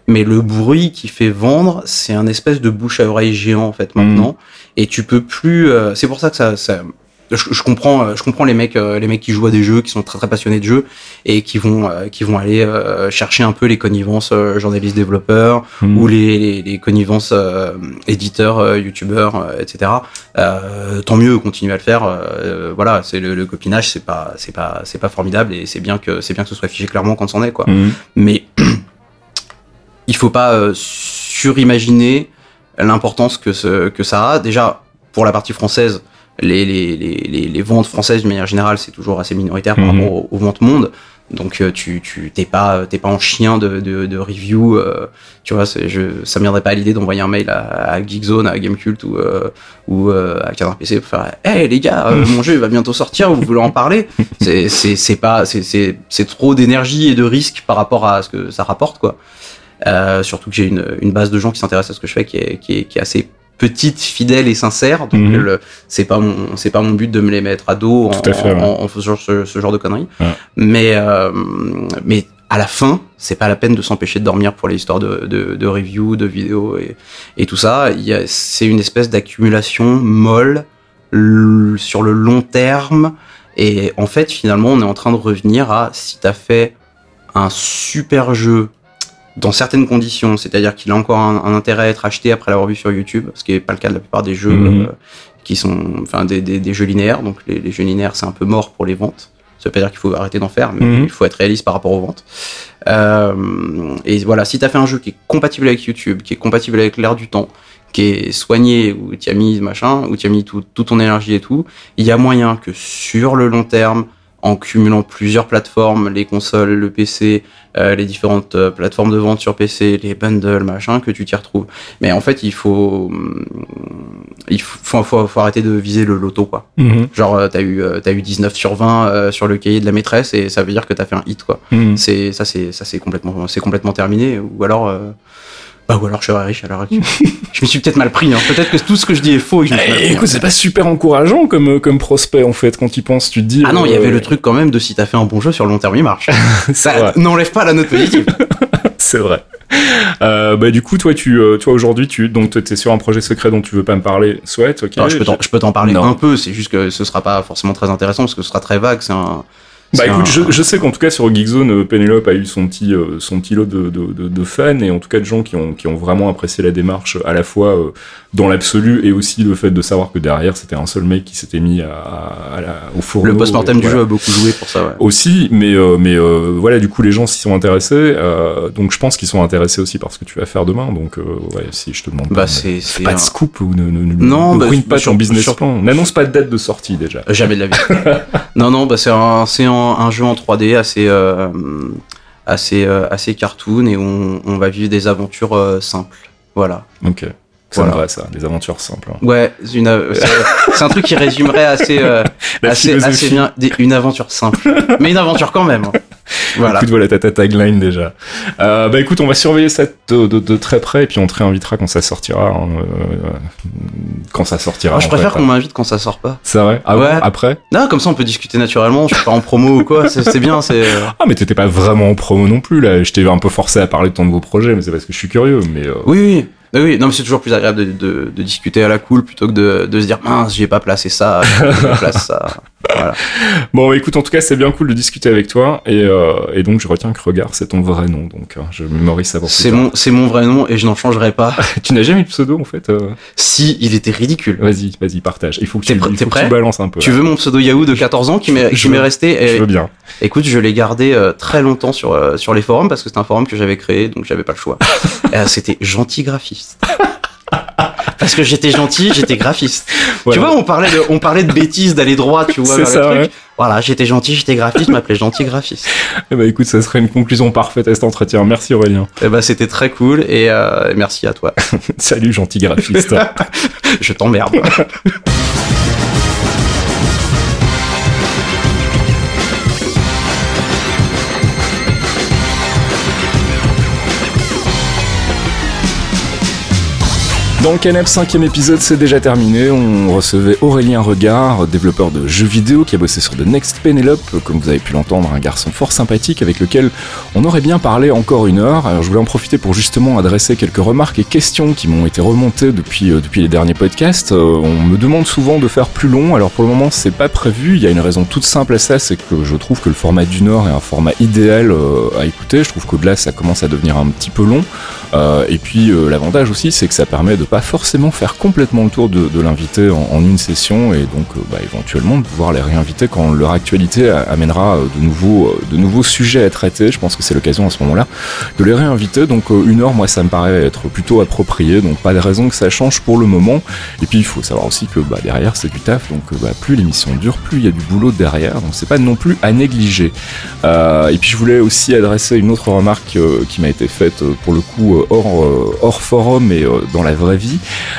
mais le bruit qui fait vendre, c'est un espèce de bouche à oreille géant en fait maintenant. Et tu peux plus. euh, c'est pour ça que ça. ça je, je comprends, euh, je comprends les mecs, euh, les mecs qui jouent à des jeux, qui sont très très passionnés de jeux et qui vont, euh, qui vont aller chercher un peu les connivences journalistes développeurs, Mm. ou les, les, les connivences éditeurs, youtubeurs, etc. Euh, tant mieux, continuez à le faire. euh, voilà, c'est le, le copinage, c'est pas, c'est pas, c'est pas formidable et c'est bien que c'est bien que ce soit affiché clairement quand c'en est quoi. Mm. Mais *clears throat* il faut pas surimaginer l'importance que ce, que ça a. Déjà pour la partie française. Les, les, les, les, les ventes françaises de manière générale c'est toujours assez minoritaire par Mhm. rapport aux, aux ventes monde donc euh, tu tu t'es pas t'es pas en chien de, de, de review euh, tu vois, c'est- je, ça me viendrait pas à l'idée d'envoyer un mail à, à Geekzone, à Gamecult ou, euh, ou euh, à Canard PC pour faire Hey les gars, euh, *laughs* mon jeu il va bientôt sortir, vous voulez en parler? C'est c'est c'est pas c'est c'est c'est trop d'énergie et de risque par rapport à ce que ça rapporte quoi. Euh, surtout que j'ai une, une base de gens qui s'intéressent à ce que je fais qui est, qui est, qui est assez petite, fidèle et sincère. Donc Mhm. c'est pas mon c'est pas mon but de me les mettre à dos en, à fait, ouais. en, en faisant ce, ce genre de conneries. Ouais. Mais euh, mais à la fin, c'est pas la peine de s'empêcher de dormir pour les histoires de, de, de reviews, de vidéos et, et tout ça. Il y a- C'est une espèce d'accumulation molle sur le long terme. Et en fait, finalement, on est en train de revenir à si t'as fait un super jeu dans certaines conditions, c'est-à-dire qu'il a encore un, un intérêt à être acheté après l'avoir vu sur YouTube, ce qui n'est pas le cas de la plupart des jeux Mhm. euh, qui sont, enfin, des, des, des jeux linéaires. Donc les, les jeux linéaires, c'est un peu mort pour les ventes. Ça veut pas dire qu'il faut arrêter d'en faire, mais Mhm. il faut être réaliste par rapport aux ventes. Euh, et voilà, si t'as fait un jeu qui est compatible avec YouTube, qui est compatible avec l'air du temps, qui est soigné, où tu as mis machin, où tu as mis tout, toute ton énergie et tout, il y a moyen que sur le long terme, en cumulant plusieurs plateformes, les consoles, le PC, euh, les différentes euh, plateformes de vente sur PC, les bundles, machin, que tu t'y retrouves. Mais en fait, il faut, hum, il faut, faut, faut- faut arrêter de viser le loto, quoi. Mhm. Genre, euh, t'as eu, t'as eu 19 sur 20 euh, sur le cahier de la maîtresse et ça veut dire que t'as fait un hit, quoi. Mhm. C'est, ça, c'est, ça, c'est complètement, c'est complètement terminé. Ou alors, euh, bah, ou alors je serais riche à l'heure actuelle. *laughs* je me suis peut-être mal pris, hein. Peut-être que tout ce que je dis est faux et que je me Eh, pris, hein. écoute, c'est pas super encourageant comme, euh, comme prospect en fait quand tu penses, tu te dis. Ah non, il y euh, avait le truc quand même de si t'as fait un bon jeu sur le long terme, il marche. *laughs* Ça n'enlève pas la note positive. *laughs* C'est vrai. Euh, bah du coup, toi, tu, euh, toi aujourd'hui, tu donc t'es sur un projet secret dont tu veux pas me parler. Souhaite, ok. Je peux t'en, je peux t'en parler Non. un peu, c'est juste que ce sera pas forcément très intéressant parce que ce sera très vague. C'est un. Bah écoute, un- je, je sais qu'en tout cas sur Geekzone, euh, Penelope a eu son petit, euh, son petit lot de, de, de, de fans et en tout cas de gens qui ont, qui ont vraiment apprécié la démarche à la fois euh, dans l'absolu et aussi le fait de savoir que derrière c'était un seul mec qui s'était mis à, à la, au fourneau. Le post-mortem du voilà. jeu a beaucoup joué pour ça. Ouais. Aussi, mais euh, mais euh, voilà, du coup les gens s'y sont intéressés, euh, donc je pense qu'ils sont intéressés aussi par ce que tu vas faire demain. Donc ouais, si je te demande Bah, pas, c'est- fais c'est pas un- de scoop ou ne, ne, ne, Non, ne bah, ruine pas ton sur- business sur- plan. N'annonce pas de date de sortie déjà. Jamais de la vie. *laughs* non, non, bah c'est, un, c'est jeu en 3D assez, assez, assez cartoon et on, on va vivre des aventures simples. Voilà. Ok. Ça Voilà. me va, ça. Des aventures simples. hein. Ouais, c'est une, euh, c'est c'est un truc qui résumerait assez, euh, *laughs* assez, assez bien des- une aventure simple. Mais une aventure quand même. hein. *laughs* Voilà. Écoute, voilà ta, ta tagline déjà. Euh, bah écoute, on va surveiller ça de, de- de très près et puis on te réinvitera quand ça sortira. hein, euh, quand ça sortira. Moi, je préfère qu'on m'invite quand ça sort pas. C'est vrai? Ah Ouais. bon Après? Non, comme ça on peut discuter naturellement. Je suis pas en promo ou quoi. C'est bien. C'est euh, Ah, mais t'étais pas vraiment en promo non plus là. Je t'ai un peu forcé à parler de ton nouveau projet, mais c'est parce que je suis curieux. Mais euh, oui, oui. Oui. Non, mais c'est toujours plus agréable de, de, discuter à la cool plutôt que de, de se dire mince, j'ai pas placé ça, j'ai pas placé ça. *laughs* Voilà. *laughs* Bon, écoute, en tout cas, c'est bien cool de discuter avec toi. Et, euh, et donc, je retiens que Regard, c'est ton vrai nom. Donc, euh, je mémorise ça pour C'est mon, c'est mon vrai nom et je n'en changerai pas. *laughs* Tu n'as jamais eu de pseudo, en fait euh, Si il était ridicule. Vas-y, vas-y, partage. Il faut que tu, pr- il t'es faut que tu prêt balances un peu. Tu là. veux mon pseudo Yahoo de 14 ans qui m'est, qui m'est resté Je veux bien. Écoute, je l'ai gardé euh, très longtemps sur, sur les forums parce que c'est un forum que j'avais créé, donc j'avais pas le choix. *laughs* C'était gentil graphiste. Parce que j'étais gentil, j'étais graphiste. Voilà. Tu vois, on parlait de, on parlait de bêtises, d'aller droit, tu vois, C'est vers ça, le truc. ouais. Voilà, j'étais gentil, j'étais graphiste, je m'appelais gentil graphiste. Eh ben, écoute, ça serait une conclusion parfaite à cet entretien. Merci Aurélien. Et bah, c'était très cool et euh, merci à toi. *laughs* Salut, gentil graphiste. *laughs* Je t'emmerde. *laughs* Dans le Canap, cinquième épisode, c'est déjà terminé. On recevait Aurélien Regard, développeur de jeux vidéo qui a bossé sur The Next Penelope, comme vous avez pu l'entendre, un garçon fort sympathique avec lequel on aurait bien parlé encore une heure. Alors je voulais en profiter pour justement adresser quelques remarques et questions qui m'ont été remontées depuis, euh, depuis les derniers podcasts. Euh, on me demande souvent de faire plus long, alors pour le moment c'est pas prévu. Il y a une raison toute simple à ça, c'est que je trouve que le format d'une heure est un format idéal euh, à écouter. Je trouve qu'au-delà ça commence à devenir un petit peu long. Et puis l'avantage aussi, c'est que ça permet de pas forcément faire complètement le tour de, de l'invité en, une session et donc euh, bah, éventuellement pouvoir les réinviter quand leur actualité amènera euh, de nouveaux, euh, de nouveaux sujets à traiter. Je pense que c'est l'occasion à ce moment-là de les réinviter. Donc une heure, moi, ça me paraît être plutôt approprié. Donc pas de raison que ça change pour le moment. Et puis il faut savoir aussi que bah, derrière c'est du taf. Donc bah, plus l'émission dure, plus il y a du boulot derrière. Donc c'est pas non plus à négliger. Et puis je voulais aussi adresser une autre remarque qui m'a été faite pour le coup hors, hors forum et dans la vraie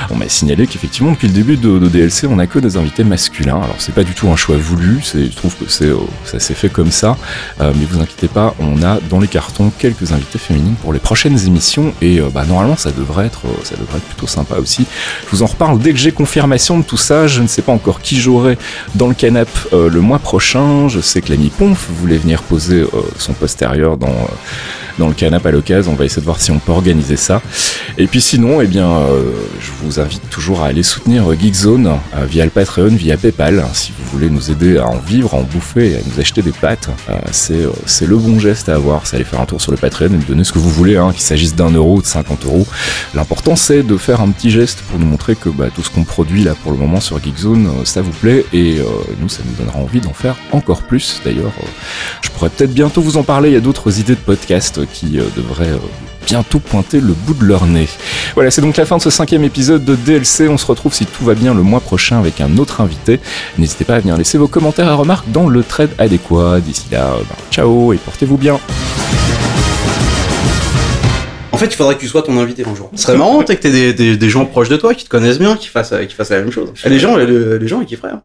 On m'a signalé qu'effectivement depuis le début de, DLC on a que des invités masculins. Alors c'est pas du tout un choix voulu, je trouve que euh, ça s'est fait comme ça. Euh, mais vous inquiétez pas, on a dans les cartons quelques invités féminines pour les prochaines émissions et euh, bah, normalement ça devrait être euh, ça devrait être plutôt sympa aussi. Je vous en reparle dès que j'ai confirmation de tout ça. Je ne sais pas encore qui j'aurai dans le canap le mois prochain. Je sais que l'ami Ponf voulait venir poser son postérieur dans, dans le canap à l'occasion. On va essayer de voir si on peut organiser ça. Et puis sinon, eh bien, euh, je vous invite toujours à aller soutenir euh, Geekzone euh, via le Patreon, via PayPal. Si vous voulez nous aider à en vivre, en bouffer à nous acheter des pâtes, c'est le bon geste à avoir. C'est aller faire un tour sur le Patreon et nous donner ce que vous voulez, hein, qu'il s'agisse d'un euro ou de 50 euros. L'important c'est de faire un petit geste pour nous montrer que bah, tout ce qu'on produit là pour le moment sur Geekzone, ça vous plaît et nous ça nous donnera envie d'en faire encore plus. D'ailleurs, je pourrais peut-être bientôt vous en parler. Il y a d'autres idées de podcasts qui euh, devraient euh, bientôt pointer le bout de leur nez. Voilà, c'est donc la fin de ce cinquième épisode de DLC. On se retrouve si tout va bien le mois prochain avec un autre invité. N'hésitez pas à venir laisser vos commentaires et remarques dans le thread adéquat. D'ici là, euh, ben, ciao et portez-vous bien. En fait, il faudrait que tu sois ton invité un jour. Ce serait marrant, que t'aies des, des, des gens proches de toi qui te connaissent bien, qui fassent, qui fassent la même chose. Et les gens, les, les gens, ils kifferaient. hein.